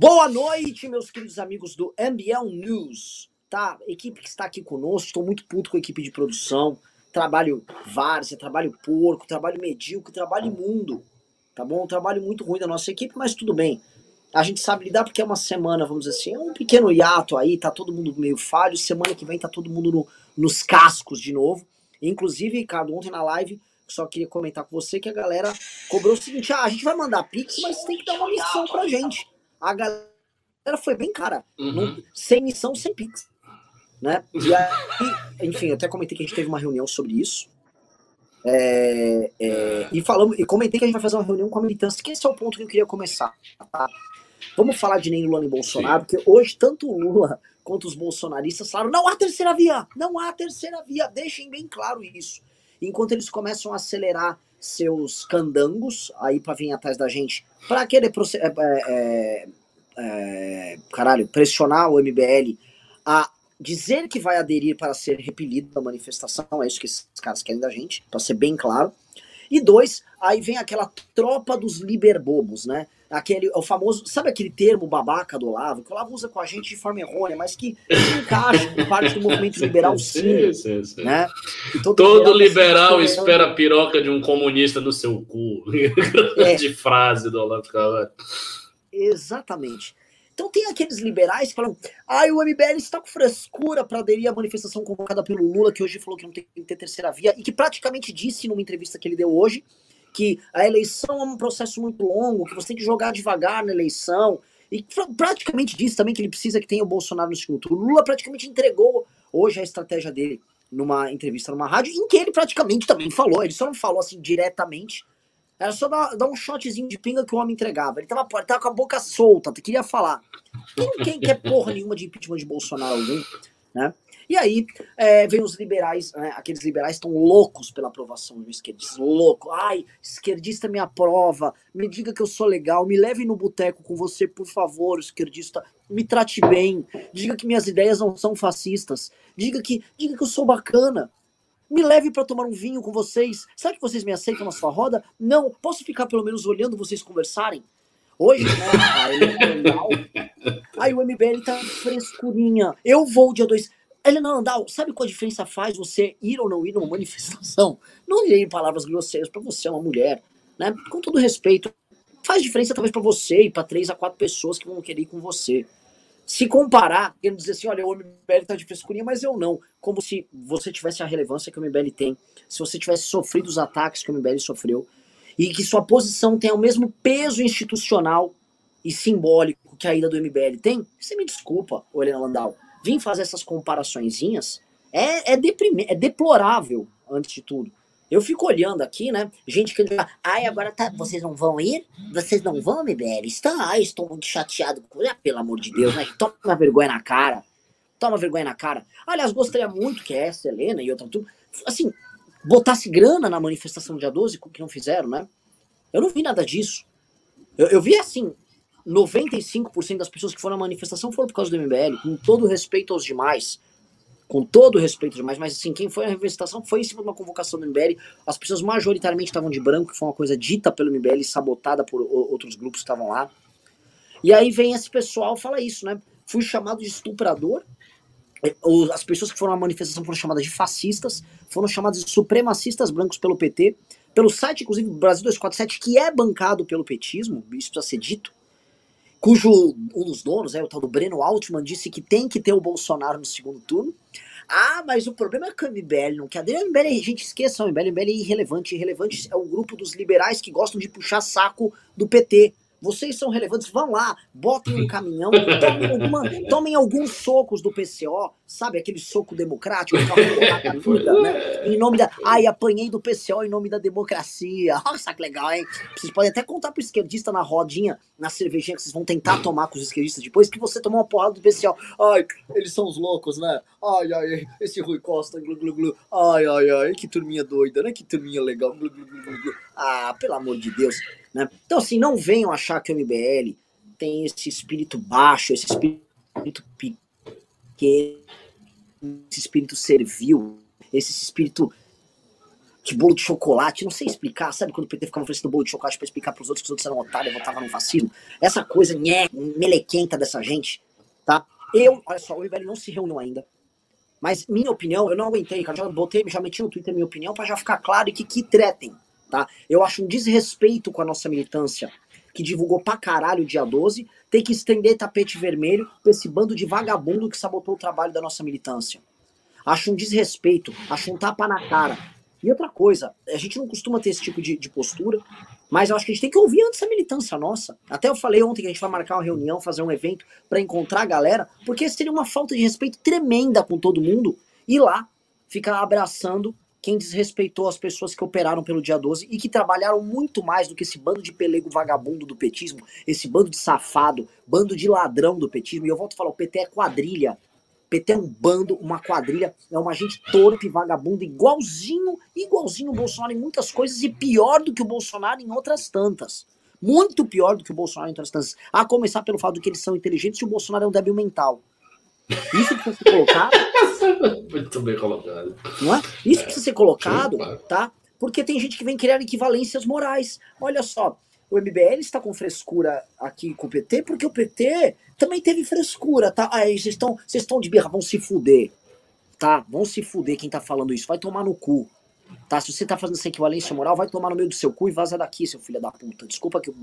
Boa noite, meus queridos amigos do MBL News. Tá, equipe que está aqui conosco, estou muito puto com a equipe de produção. Trabalho várzea, trabalho porco, trabalho medíocre, trabalho imundo. Tá bom? Trabalho muito ruim da nossa equipe, mas tudo bem. A gente sabe lidar porque é uma semana, vamos dizer assim, é um pequeno hiato aí, tá todo mundo meio falho. Semana que vem tá todo mundo no, nos cascos de novo. Inclusive, Ricardo, ontem na live, só queria comentar com você que a galera cobrou o seguinte: ah, a gente vai mandar Pix, mas tem que dar uma missão pra gente. A galera foi bem cara. Uhum. Não- sem missão, sem Pix. Né? E aí, enfim, eu até comentei que a gente teve uma reunião sobre isso. É, é, e falamos, e comentei que a gente vai fazer uma reunião com a militância, que esse é o ponto que eu queria começar. tá? Vamos falar de nem Lula nem Bolsonaro, porque hoje tanto o Lula quanto os bolsonaristas falaram: não há terceira via, não há terceira via, deixem bem claro isso. Enquanto eles começam a acelerar seus candangos aí para vir atrás da gente, para querer proce- é, é, é, caralho, pressionar o MBL a dizer que vai aderir para ser repelido da manifestação, é isso que esses caras querem da gente, para ser bem claro. E dois, aí vem aquela tropa dos liberbobos, né? Aquele, o famoso, sabe aquele termo babaca do Olavo, que o Olavo usa com a gente de forma errônea, mas que se encaixa com parte do movimento liberal, sim, Sim, sim, sim. né? E Todo liberal se espera a piroca de um comunista no seu cu. É. De frase do Olavo Carvalho. Exatamente. Então tem aqueles liberais que falam, ai, o MBL está com frescura para aderir à manifestação convocada pelo Lula, que hoje falou que não tem que ter terceira via, e que praticamente disse numa entrevista que ele deu hoje que a eleição é um processo muito longo, que você tem que jogar devagar na eleição, e pra- praticamente disse também que ele precisa que tenha o Bolsonaro no segundo turno. Lula praticamente entregou hoje a estratégia dele numa entrevista numa rádio, em que ele praticamente também falou, ele só não falou assim diretamente, era só dar, dar um shotzinho de pinga que o homem entregava. Ele tava, tava com a boca solta, queria falar. Quem não quer, porra nenhuma de impeachment de Bolsonaro né? E aí, é, vem os liberais, né, aqueles liberais estão loucos pela aprovação do esquerdista, louco. Ai, esquerdista me aprova, me diga que eu sou legal, me leve no boteco com você, por favor, esquerdista, me trate bem, diga que minhas ideias não são fascistas, diga que, diga que eu sou bacana. Me leve para tomar um vinho com vocês. Será que vocês me aceitam na sua roda? Não. Posso ficar pelo menos olhando vocês conversarem? Hoje, né? Helena Landau. Aí o MBL tá frescurinha. Eu vou dia 2. Helena Landau, sabe qual a diferença faz você ir ou não ir numa manifestação? Não irei em palavras grosseiras pra você, é uma mulher, né? Com todo respeito. Faz diferença talvez pra você e pra três a quatro pessoas que vão querer ir com você. Se comparar, querendo dizer assim, olha, o MBL tá de frescurinha, mas eu não. Como se você tivesse a relevância que o MBL tem. Se você tivesse sofrido os ataques que o MBL sofreu. E que sua posição tenha o mesmo peso institucional e simbólico que a ida do MBL tem, você me desculpa, Helena Landau. Vim fazer essas comparaçõezinhas é, é, deprime- é deplorável, antes de tudo. Eu fico olhando aqui, né? Gente que ai, agora tá, vocês não vão ir? Vocês não vão, MBL? Estão, ai, estou muito chateado. Ah, pelo amor de Deus, né? Toma vergonha na cara. Toma vergonha na cara. Aliás, gostaria muito que essa, Helena e outra tudo, assim, botasse grana na manifestação do dia 12, que não fizeram, né? Eu não vi nada disso. Eu, eu vi assim, 95% das pessoas que foram à manifestação foram por causa do MBL, com todo respeito aos demais. Com todo respeito aos demais, mas assim, quem foi à manifestação foi em cima de uma convocação do MBL. As pessoas majoritariamente estavam de branco, que foi uma coisa dita pelo MBL, sabotada por outros grupos que estavam lá. E aí vem esse pessoal fala isso, né? Fui chamado de estuprador. Os- As pessoas que foram à manifestação foram chamadas de fascistas, foram chamadas de supremacistas brancos pelo PT, pelo site, inclusive, Brasil 247, que é bancado pelo petismo, isso precisa ser dito, cujo um dos donos, é o tal do Breno Altman, disse que tem que ter o Bolsonaro no segundo turno. Ah, mas o problema é que o MBL não quer. O MBL, a gente esqueça, o MBL, MBL é irrelevante. Irrelevante é o grupo dos liberais que gostam de puxar saco do PT. Vocês são relevantes, vão lá, botem um caminhão, tomem, alguma- tomem alguns socos do PCO, sabe? Aquele soco democrático, aquela porrada amiga, né? Em nome da. Ai, apanhei do PCO em nome da democracia. Nossa, que legal, hein? Vocês podem até contar pro esquerdista na rodinha, na cervejinha que vocês vão tentar tomar com os esquerdistas depois, que você tomou uma porrada do PCO. Ai, eles são os loucos, né? Ai, ai, esse Rui Costa, glu, glu, glu. Ai, ai, ai, que turminha doida, né? Que turminha legal. Glu, glu, glu, glu. Ah, pelo amor de Deus. Né? Então, assim, não venham achar que o MBL tem esse espírito baixo, esse espírito pequeno, esse espírito servil, esse espírito de bolo de chocolate, não sei explicar, sabe quando o PT ficava oferecendo bolo de chocolate pra explicar pros outros que os outros eram otários e votavam no fascismo? Essa coisa nhé, melequenta dessa gente, tá? Eu, olha só, o MBL não se reuniu ainda, mas minha opinião, eu não aguentei, cara, já botei, já meti no Twitter minha opinião para já ficar claro e que que tretem, tá? Eu acho um desrespeito com a nossa militância, que divulgou pra caralho o dia 12, ter que estender tapete vermelho pra esse bando de vagabundo que sabotou o trabalho da nossa militância. Acho um desrespeito, acho um tapa na cara. E outra coisa, a gente não costuma ter esse tipo de, de postura, mas eu acho que a gente tem que ouvir antes a militância nossa. Até eu falei ontem que a gente vai marcar uma reunião, fazer um evento para encontrar a galera, porque seria uma falta de respeito tremenda com todo mundo ir lá ficar abraçando quem desrespeitou as pessoas que operaram pelo dia 12 e que trabalharam muito mais do que esse bando de pelego vagabundo do petismo, esse bando de safado, bando de ladrão do petismo. E eu volto a falar, o PT é quadrilha. PT é um bando, uma quadrilha, é uma gente torpe, vagabundo, igualzinho, igualzinho o Bolsonaro em muitas coisas e pior do que o Bolsonaro em outras tantas. Muito pior do que o Bolsonaro em outras tantas. A começar pelo fato de que eles são inteligentes e o Bolsonaro é um débil mental. Isso precisa ser colocado. Muito bem colocado. Não é? Isso precisa ser colocado, tá? Porque tem gente que vem criar equivalências morais. Olha só, o MBL está com frescura aqui com o PT, porque o PT também teve frescura, tá? Aí vocês estão, vocês estão de birra, vão se fuder, tá? Vão se fuder quem tá falando isso, vai tomar no cu. Tá? Se você tá fazendo essa equivalência moral, vai tomar no meio do seu cu e vaza daqui, seu filho da puta. Desculpa que o,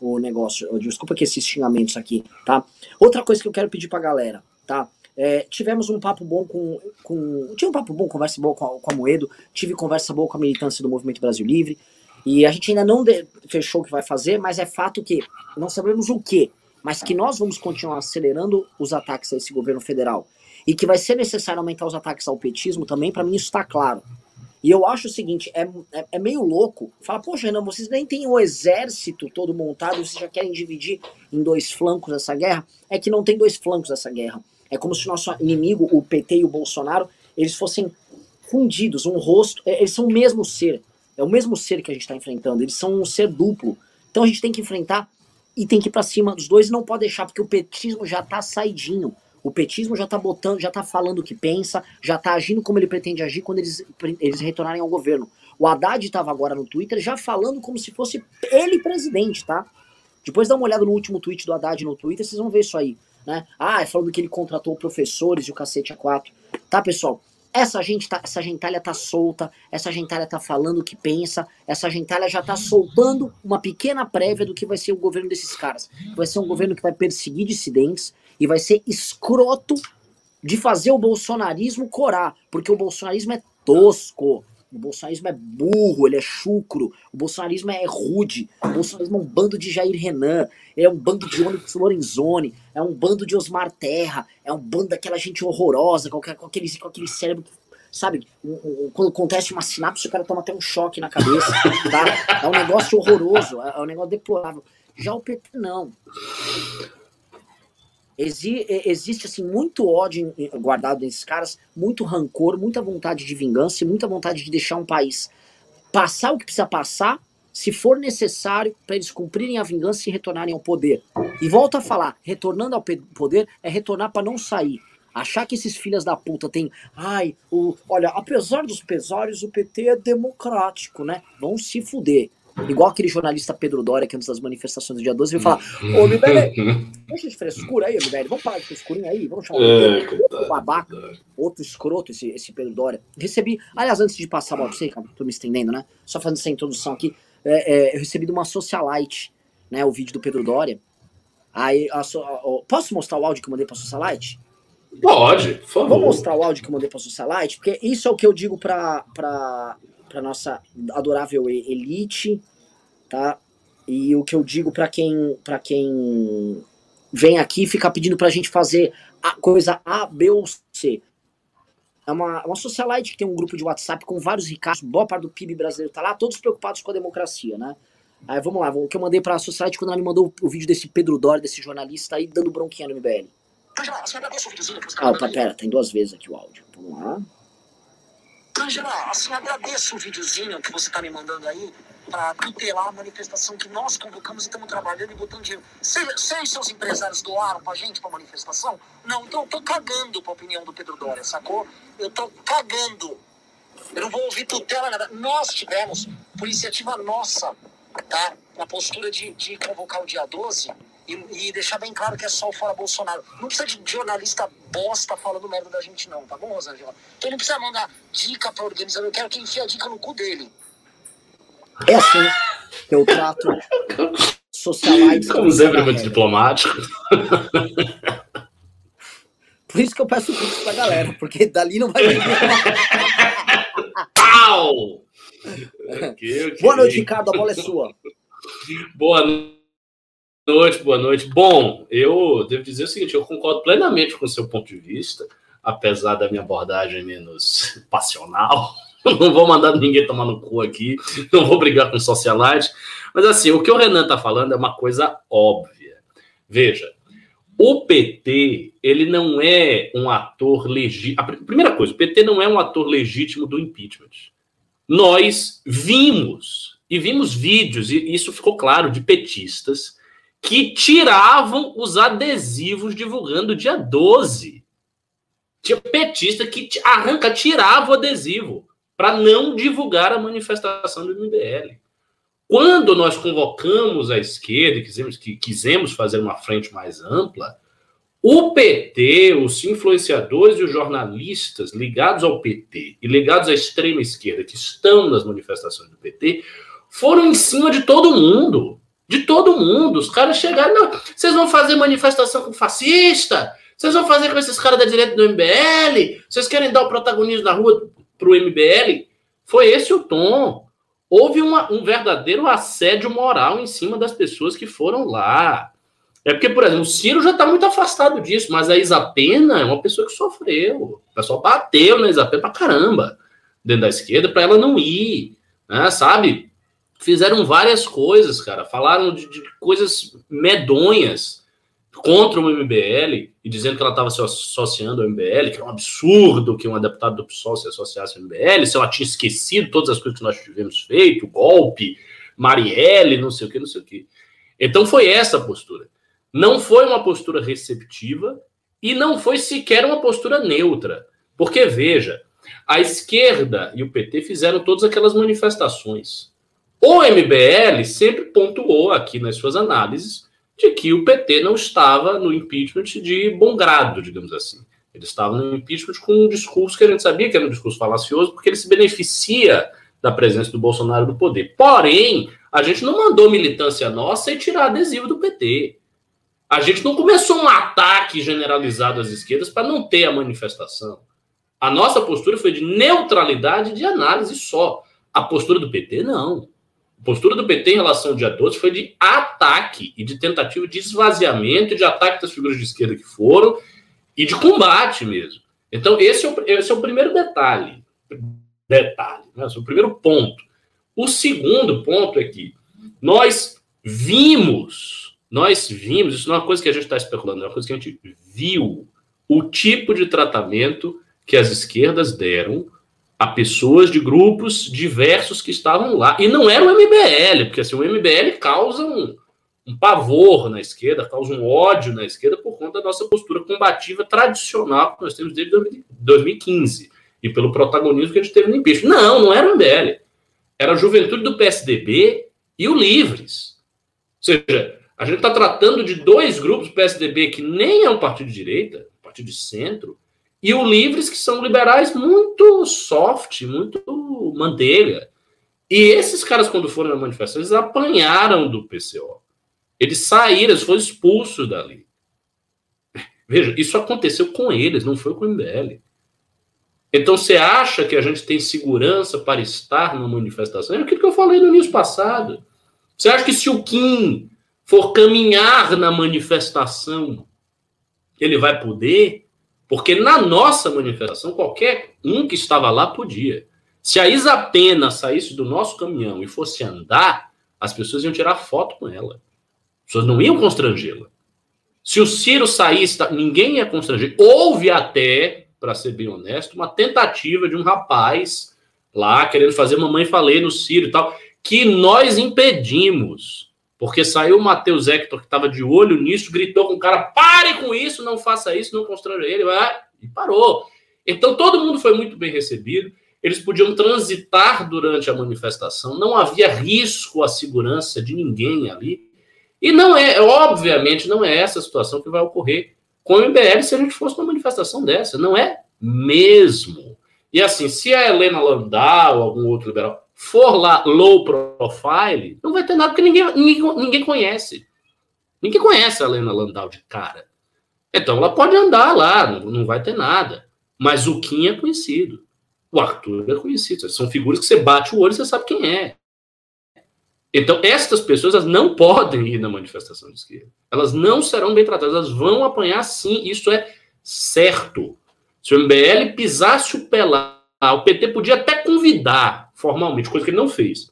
o negócio, desculpa que esses xingamentos aqui, tá? Outra coisa que eu quero pedir pra galera, tá? É, tivemos um papo bom com, com. Um papo bom, conversa boa com a, com a Moedo, tive conversa boa com a militância do Movimento Brasil Livre. E a gente ainda não de, fechou o que vai fazer, mas é fato que não sabemos o que, mas que nós vamos continuar acelerando os ataques a esse governo federal. E que vai ser necessário aumentar os ataques ao petismo também, para mim isso está claro. E eu acho o seguinte, é, é, é, meio louco. Fala, poxa, Renan, vocês nem têm o exército todo montado, vocês já querem dividir em dois flancos essa guerra? É que não tem dois flancos essa guerra. É como se o nosso inimigo, o PT e o Bolsonaro, eles fossem fundidos, um rosto, é, eles são o mesmo ser. É o mesmo ser que a gente está enfrentando. Eles são um ser duplo. Então a gente tem que enfrentar e tem que ir para cima dos dois e não pode deixar, porque o petismo já tá saidinho. O petismo já tá botando, já tá falando o que pensa, já tá agindo como ele pretende agir quando eles, eles retornarem ao governo. O Haddad estava agora no Twitter já falando como se fosse ele presidente, tá? Depois dá uma olhada no último tweet do Haddad no Twitter, vocês vão ver isso aí. Né? Ah, é falando que ele contratou professores e o cacete a quatro. Tá, pessoal? Essa gente tá, essa gentalha tá solta, essa gentalha tá falando o que pensa, essa gentalha já tá soltando uma pequena prévia do que vai ser o governo desses caras. Vai ser um governo que vai perseguir dissidentes e vai ser escroto de fazer o bolsonarismo corar, porque o bolsonarismo é tosco, o bolsonarismo é burro, ele é chucro. O bolsonarismo é rude. O bolsonarismo é um bando de Jair Renan. É um bando de Onyx Lorenzoni. É um bando de Osmar Terra. É um bando daquela gente horrorosa, com, aquele, com aquele cérebro sabe, quando acontece uma sinapse, o cara toma até um choque na cabeça, tá? É um negócio horroroso, é um negócio deplorável. Já o PT não. Exi existe assim muito ódio guardado nesses caras, muito rancor, muita vontade de vingança e muita vontade de deixar um país passar o que precisa passar, se for necessário, para eles cumprirem a vingança e retornarem ao poder. E volto a falar, retornando ao poder é retornar para não sair. Achar que esses filhos da puta têm. Ai, o, olha, apesar dos pesares, o PT é democrático, né? Vão se fuder. Igual aquele jornalista Pedro Doria, que antes das manifestações do dia 12 veio falar: Ô, Mibele, deixa de frescura aí, Mibele, vamos parar de frescurinha aí, vamos chamar é, outro babaca, outro escroto, esse, esse Pedro Doria. Recebi, aliás, antes de passar você, cara, tô me estendendo, né? Só fazendo essa introdução aqui, é, é, eu recebi de uma socialite, né, o vídeo do Pedro Doria. Aí, a, a, a, posso mostrar o áudio que eu mandei pra socialite? Pode, por favor. Vou mostrar o áudio que eu mandei pra socialite, porque isso é o que eu digo pra, pra, para nossa adorável elite, tá? E o que eu digo para quem para quem vem aqui ficar pedindo para a gente fazer a coisa A, B ou C. É uma, uma socialite que tem um grupo de WhatsApp com vários ricaços, boa parte do PIB brasileiro tá lá, todos preocupados com a democracia, né? Aí vamos lá, o que eu mandei pra socialite quando ela me mandou o vídeo desse Pedro Dória, desse jornalista aí, dando bronquinha no MBL. Ah, opa, pera, tem duas vezes aqui o áudio. Vamos lá. Angela, assim, agradeço o videozinho que você está me mandando aí para tutelar a manifestação que nós convocamos e estamos trabalhando e botando dinheiro. Vocês seus empresários doaram pra gente pra manifestação? Não, então eu tô cagando pra opinião do Pedro Dória, sacou? Eu tô cagando. Eu não vou ouvir tutela, nada. Nós tivemos, por iniciativa nossa, tá? Na postura de, de convocar o dia 12 e, e deixar bem claro que é só o fora Bolsonaro. Não precisa de jornalista bosta falando merda da gente, não, tá bom, Rosângela? Então não precisa mandar dica pra organizador, eu quero que enfie a dica no cu dele. É assim que eu trato socialites. Como sempre, muito diplomático. Por isso que eu peço pix pra galera, porque dali não vai Pau! Okay, okay. Boa noite, Ricardo. A bola é sua. Boa noite, boa noite. Bom, eu devo dizer o seguinte: eu concordo plenamente com o seu ponto de vista, apesar da minha abordagem menos passional. Não vou mandar ninguém tomar no cu aqui, não vou brigar com socialite. Mas assim, o que o Renan está falando é uma coisa óbvia. Veja, o PT, ele não é um ator legítimo. A primeira coisa, o PT não é um ator legítimo do impeachment. Nós vimos, e vimos vídeos, e isso ficou claro, de petistas que tiravam os adesivos divulgando dia 12. Tinha petista que arranca, tirava o adesivo para não divulgar a manifestação do MBL. Quando nós convocamos a esquerda e quisemos, que quisemos fazer uma frente mais ampla, o PT, os influenciadores e os jornalistas ligados ao PT e ligados à extrema esquerda que estão nas manifestações do PT foram em cima de todo mundo. De todo mundo. Os caras chegaram, não, vocês vão fazer manifestação com fascista? Vocês vão fazer com esses caras da direita do MBL? Vocês querem dar o protagonismo na rua para o MBL? Foi esse o tom houve uma, um verdadeiro assédio moral em cima das pessoas que foram lá. É porque, por exemplo, o Ciro já está muito afastado disso, mas a Isapena é uma pessoa que sofreu. O pessoal bateu na Isapena pra caramba dentro da esquerda para ela não ir, né, sabe? Fizeram várias coisas, cara. Falaram de, de coisas medonhas contra o MBL e dizendo que ela estava se associando ao MBL, que é um absurdo que uma deputada do PSOL se associasse ao MBL, se ela tinha esquecido todas as coisas que nós tivemos feito, golpe, Marielle, não sei o que, não sei o que. Então foi essa a postura. Não foi uma postura receptiva e não foi sequer uma postura neutra. Porque, veja, a esquerda e o PT fizeram todas aquelas manifestações. O MBL sempre pontuou aqui nas suas análises de que o PT não estava no impeachment de bom grado, digamos assim. Ele estava no impeachment com um discurso que a gente sabia que era um discurso falacioso, porque ele se beneficia da presença do Bolsonaro no poder. Porém, a gente não mandou militância nossa e tirar adesivo do PT. A gente não começou um ataque generalizado às esquerdas para não ter a manifestação. A nossa postura foi de neutralidade de análise só. A postura do PT, não. A postura do PT em relação ao dia 12 foi de ataque e de tentativa de esvaziamento, de ataque das figuras de esquerda que foram e de combate mesmo. Então, esse é o, esse é o primeiro detalhe. Detalhe, né? esse é o primeiro ponto. O segundo ponto é que nós vimos, nós vimos, isso não é uma coisa que a gente está especulando, é uma coisa que a gente viu o tipo de tratamento que as esquerdas deram a pessoas de grupos diversos que estavam lá. E não era o MBL, porque assim, o MBL causa um, um pavor na esquerda, causa um ódio na esquerda por conta da nossa postura combativa tradicional que nós temos desde 2015 e pelo protagonismo que a gente teve no impeachment. Não, não era o MBL. Era a juventude do PSDB e o Livres. Ou seja, a gente está tratando de dois grupos, PSDB, que nem é um partido de direita, um partido de centro, e o Livres, que são liberais muito soft, muito manteiga. E esses caras, quando foram na manifestação, eles apanharam do PCO. Eles saíram, eles foram expulsos dali. Veja, isso aconteceu com eles, não foi com o MBL. Então você acha que a gente tem segurança para estar numa manifestação? É aquilo que eu falei no início passado. Você acha que se o Kim for caminhar na manifestação, ele vai poder? Porque na nossa manifestação, qualquer um que estava lá podia. Se a Isa Pena saísse do nosso caminhão e fosse andar, as pessoas iam tirar foto com ela. As pessoas não iam constrangê-la. Se o Ciro saísse, ninguém ia constranger. Houve até, para ser bem honesto, uma tentativa de um rapaz lá querendo fazer mamãe falei no Ciro e tal, que nós impedimos. Porque saiu o Matheus Hector, que estava de olho nisso, gritou com o cara: pare com isso, não faça isso, não constranja ele, vai, e parou. Então todo mundo foi muito bem recebido. eles podiam transitar durante a manifestação, não havia risco à segurança de ninguém ali. E não é, obviamente, não é essa a situação que vai ocorrer com o MBL se a gente fosse uma manifestação dessa. Não é mesmo. E assim, se a Helena Landau ou algum outro liberal for lá low profile, não vai ter nada, porque ninguém, ninguém, ninguém conhece. Ninguém conhece a Helena Landau de cara. Então ela pode andar lá, não, não vai ter nada. Mas o Kim é conhecido. O Arthur é conhecido. São figuras que você bate o olho e você sabe quem é. Então, estas pessoas não podem ir na manifestação de esquerda. Elas não serão bem tratadas, elas vão apanhar sim, isso é certo. Se o MBL pisasse o pé lá, o PT podia até convidar formalmente, coisa que ele não fez.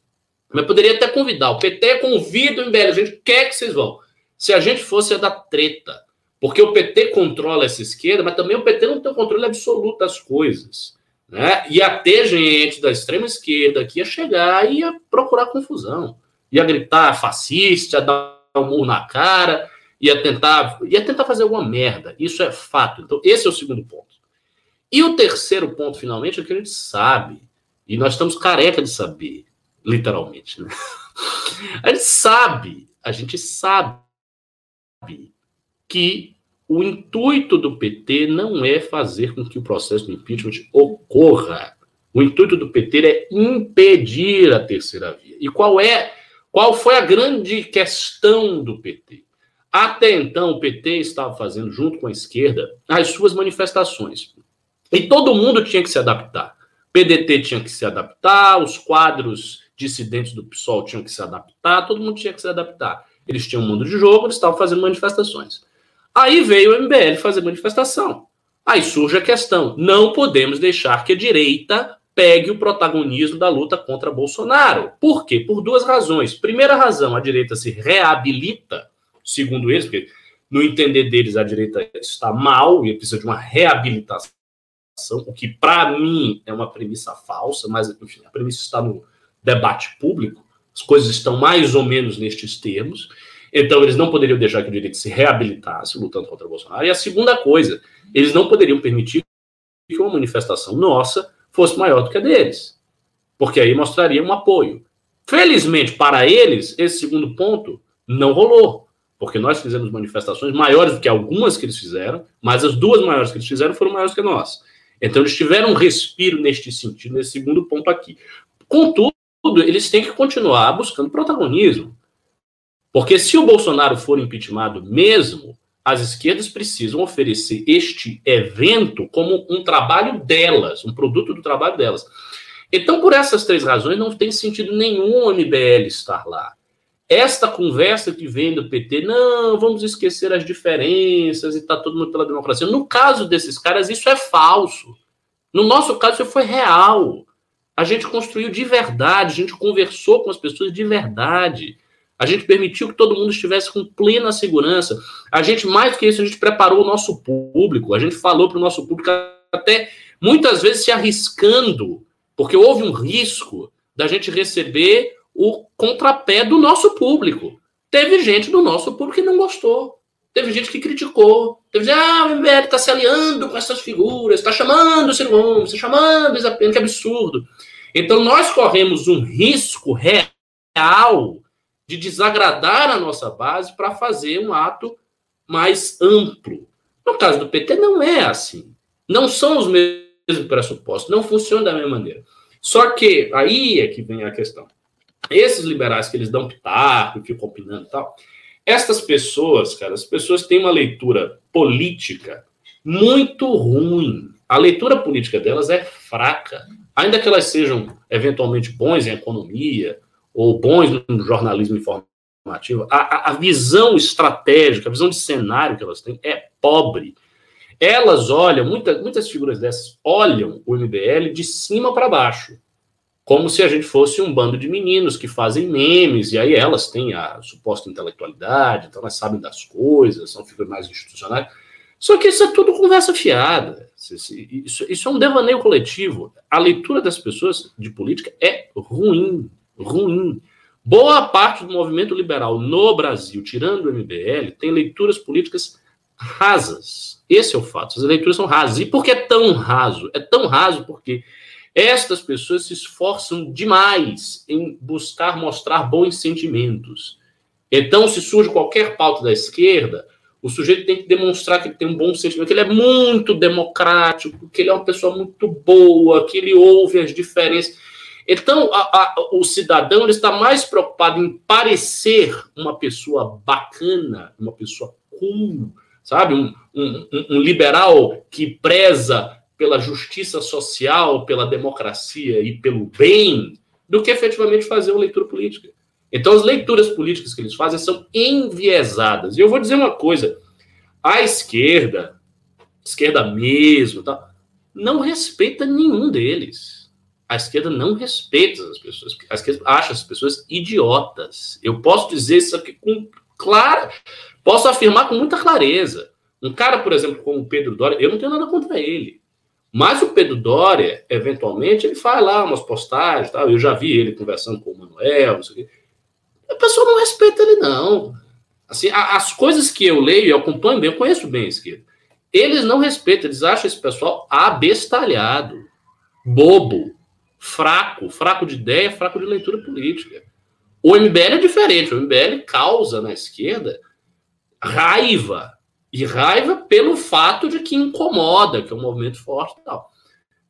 Mas poderia até convidar. O PT convida o MBL, a gente quer que vocês vão. Se a gente fosse a da treta. Porque o PT controla essa esquerda, mas também o PT não tem o controle absoluto das coisas. Né? Ia ter gente da extrema esquerda que ia chegar e ia procurar confusão ia gritar fascista, ia dar um murro na cara, ia tentar, ia tentar fazer alguma merda. Isso é fato. Então, esse é o segundo ponto. E o terceiro ponto, finalmente, é que a gente sabe, e nós estamos careca de saber, literalmente, né? A gente sabe, a gente sabe que o intuito do PT não é fazer com que o processo de impeachment ocorra. O intuito do PT é impedir a terceira via. E qual é qual foi a grande questão do PT? Até então, o PT estava fazendo, junto com a esquerda, as suas manifestações. E todo mundo tinha que se adaptar. PDT tinha que se adaptar, os quadros dissidentes do PSOL tinham que se adaptar, todo mundo tinha que se adaptar. Eles tinham um mundo de jogo, eles estavam fazendo manifestações. Aí veio o MBL fazer manifestação. Aí surge a questão: não podemos deixar que a direita pegue o protagonismo da luta contra Bolsonaro. Por quê? Por duas razões. Primeira razão, a direita se reabilita, segundo eles, porque no entender deles a direita está mal e precisa de uma reabilitação, o que para mim é uma premissa falsa, mas enfim, a premissa está no debate público, as coisas estão mais ou menos nestes termos. Então, eles não poderiam deixar que a direita se reabilitasse lutando contra Bolsonaro. E a segunda coisa, eles não poderiam permitir que uma manifestação nossa fosse maior do que a deles, porque aí mostraria um apoio. Felizmente para eles, esse segundo ponto não rolou, porque nós fizemos manifestações maiores do que algumas que eles fizeram, mas as duas maiores que eles fizeram foram maiores que nós. Então eles tiveram um respiro neste sentido, nesse segundo ponto aqui. Contudo, eles têm que continuar buscando protagonismo. Porque se o Bolsonaro for impeachmentado mesmo, as esquerdas precisam oferecer este evento como um trabalho delas, um produto do trabalho delas. Então, por essas três razões, não tem sentido nenhum o MBL estar lá. Esta conversa que vem do PT, não, vamos esquecer as diferenças e está todo mundo pela democracia. No caso desses caras, isso é falso. No nosso caso, isso foi real. A gente construiu de verdade, a gente conversou com as pessoas de verdade. A gente permitiu que todo mundo estivesse com plena segurança. A gente, mais do que isso, a gente preparou o nosso público. A gente falou para o nosso público até muitas vezes se arriscando, porque houve um risco da gente receber o contrapé do nosso público. Teve gente do nosso público que não gostou. Teve gente que criticou. Teve gente, ah, o MBL está se aliando com essas figuras, está chamando o Ciro Gomes, está chamando o que absurdo. Então, nós corremos um risco real de desagradar a nossa base para fazer um ato mais amplo. No caso do PT, não é assim. Não são os mesmos pressupostos, não funciona da mesma maneira. Só que aí é que vem a questão. Esses liberais que eles dão pitaco, ficam opinando e tal, estas pessoas, cara, as pessoas têm uma leitura política muito ruim. A leitura política delas é fraca. Ainda que elas sejam eventualmente bons em economia, ou bons no jornalismo informativo, a, a, visão estratégica, a visão de cenário que elas têm é pobre. Elas olham, muita, muitas figuras dessas olham o MBL de cima para baixo, como se a gente fosse um bando de meninos que fazem memes, e aí elas têm a suposta intelectualidade, então elas sabem das coisas, são figuras mais institucionais. Só que isso é tudo conversa fiada. Isso, isso é um devaneio coletivo. A leitura das pessoas de política é ruim ruim. Boa parte do movimento liberal no Brasil, tirando o MBL, tem leituras políticas rasas. Esse é o fato. As leituras são rasas. E por que é tão raso? É tão raso porque estas pessoas se esforçam demais em buscar mostrar bons sentimentos. Então, se surge qualquer pauta da esquerda, o sujeito tem que demonstrar que ele tem um bom sentimento, que ele é muito democrático, que ele é uma pessoa muito boa, que ele ouve as diferenças. Então, a, a, o cidadão ele está mais preocupado em parecer uma pessoa bacana, uma pessoa cool, sabe? Um, um, um liberal que preza pela justiça social, pela democracia e pelo bem, do que efetivamente fazer uma leitura política. Então, as leituras políticas que eles fazem são enviesadas. E eu vou dizer uma coisa: a esquerda, esquerda mesmo, tá, não respeita nenhum deles a esquerda não respeita as pessoas, a esquerda acha as pessoas idiotas. Eu posso dizer isso aqui com clara, posso afirmar com muita clareza. Um cara, por exemplo, como o Pedro Dória, eu não tenho nada contra ele. Mas o Pedro Dória, eventualmente, ele faz lá umas postagens, tal. eu já vi ele conversando com o Manuel, não sei o quê. A pessoa não respeita ele, não. Assim, as coisas que eu leio e acompanho bem, eu conheço bem a esquerda. Eles não respeitam, eles acham esse pessoal abestalhado, bobo, fraco, fraco de ideia, fraco de leitura política. O MBL é diferente, o MBL causa na esquerda raiva, e raiva pelo fato de que incomoda, que é um movimento forte e tal.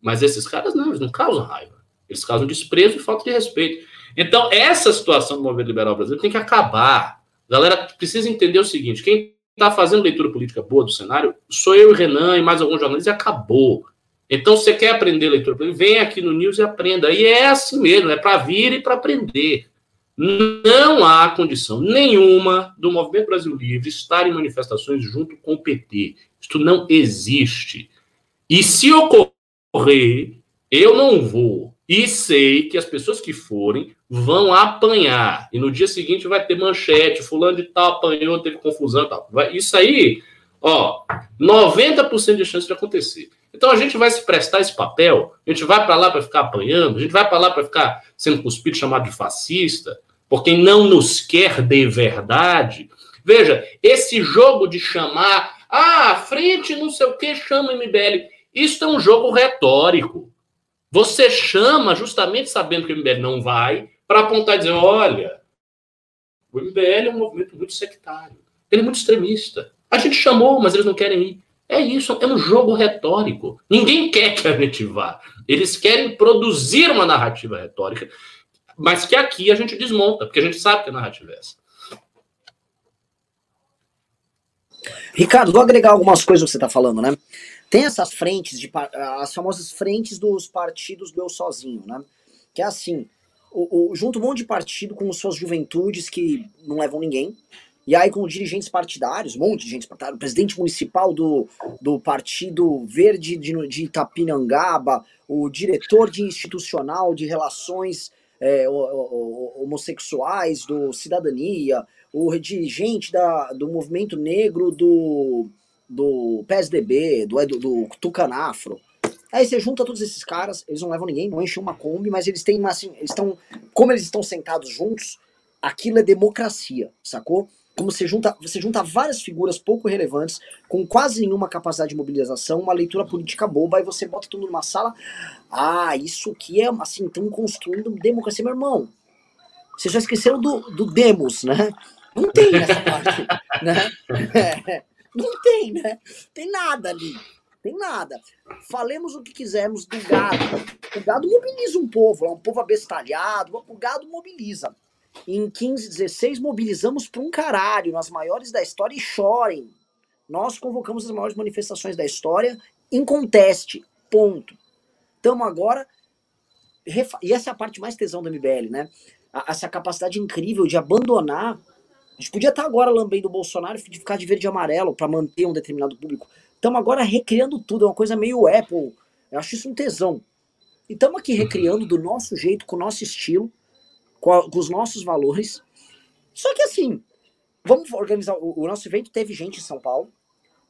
Mas esses caras não, eles não causam raiva. Eles causam desprezo e falta de respeito. Então, essa situação do movimento liberal brasileiro tem que acabar. A galera precisa entender o seguinte: quem está fazendo leitura política boa do cenário sou eu e Renan e mais alguns jornalistas, e acabou. Então, você quer aprender leitura? Vem aqui no News e aprenda. E é assim mesmo, é para vir e para aprender. Não há condição nenhuma do Movimento Brasil Livre estar em manifestações junto com o PT. Isto não existe. E se ocorrer, eu não vou. E sei que as pessoas que forem vão apanhar. E no dia seguinte vai ter manchete, fulano de tal apanhou, teve confusão tal. Isso aí, ó, 90% de chance de acontecer. Então a gente vai se prestar esse papel, a gente vai para lá para ficar apanhando, a gente vai para lá para ficar sendo cuspido, chamado de fascista, porque não nos quer de verdade. Veja, esse jogo de chamar, ah, frente não sei o que, chama MBL, isso é um jogo retórico. Você chama justamente sabendo que o MBL não vai, para apontar e dizer: olha, o MBL é um movimento muito sectário, ele é muito extremista. A gente chamou, mas eles não querem ir. É isso, é um jogo retórico. Ninguém quer que a gente vá. Eles querem produzir uma narrativa retórica, mas que aqui a gente desmonta, porque a gente sabe que a narrativa é essa. Ricardo, vou agregar algumas coisas que você está falando, né? Tem essas frentes, de, as famosas frentes dos partidos do eu sozinho, né? Que é assim, o, o, junto um monte de partido com suas juventudes que não levam ninguém, e aí com dirigentes partidários, um monte de gente partidária, o presidente municipal do, do Partido Verde de, de Itapinangaba, o diretor de institucional de relações é, homossexuais do Cidadania, o dirigente da, do movimento negro do, do PSDB, do, do, do Tucanafro. Aí você junta todos esses caras, eles não levam ninguém, não enchem uma Kombi, mas eles têm uma assim, eles estão, como eles estão sentados juntos, aquilo é democracia, sacou? Como você junta, você junta várias figuras pouco relevantes, com quase nenhuma capacidade de mobilização, uma leitura política boba, e você bota tudo numa sala. Ah, isso aqui é assim, estão construindo democracia, meu irmão. Vocês já esqueceram do, do demos, né? Não tem nessa parte, né? É, não tem, né? Tem nada ali. Tem nada. Falemos o que quisermos do gado. O gado mobiliza um povo, é um povo abestalhado, o gado mobiliza em 15, 16, mobilizamos para um caralho, nas maiores da história, e chorem. Nós convocamos as maiores manifestações da história em conteste. Ponto. Estamos agora. E essa é a parte mais tesão do MBL, né? Essa capacidade incrível de abandonar. A gente podia estar agora lambendo o Bolsonaro e ficar de verde e amarelo para manter um determinado público. Estamos agora recriando tudo, é uma coisa meio Apple. Eu acho isso um tesão. E estamos aqui recriando do nosso jeito, com o nosso estilo com, com os nossos valores. Só que assim, vamos organizar. O, o, nosso evento teve gente em São Paulo.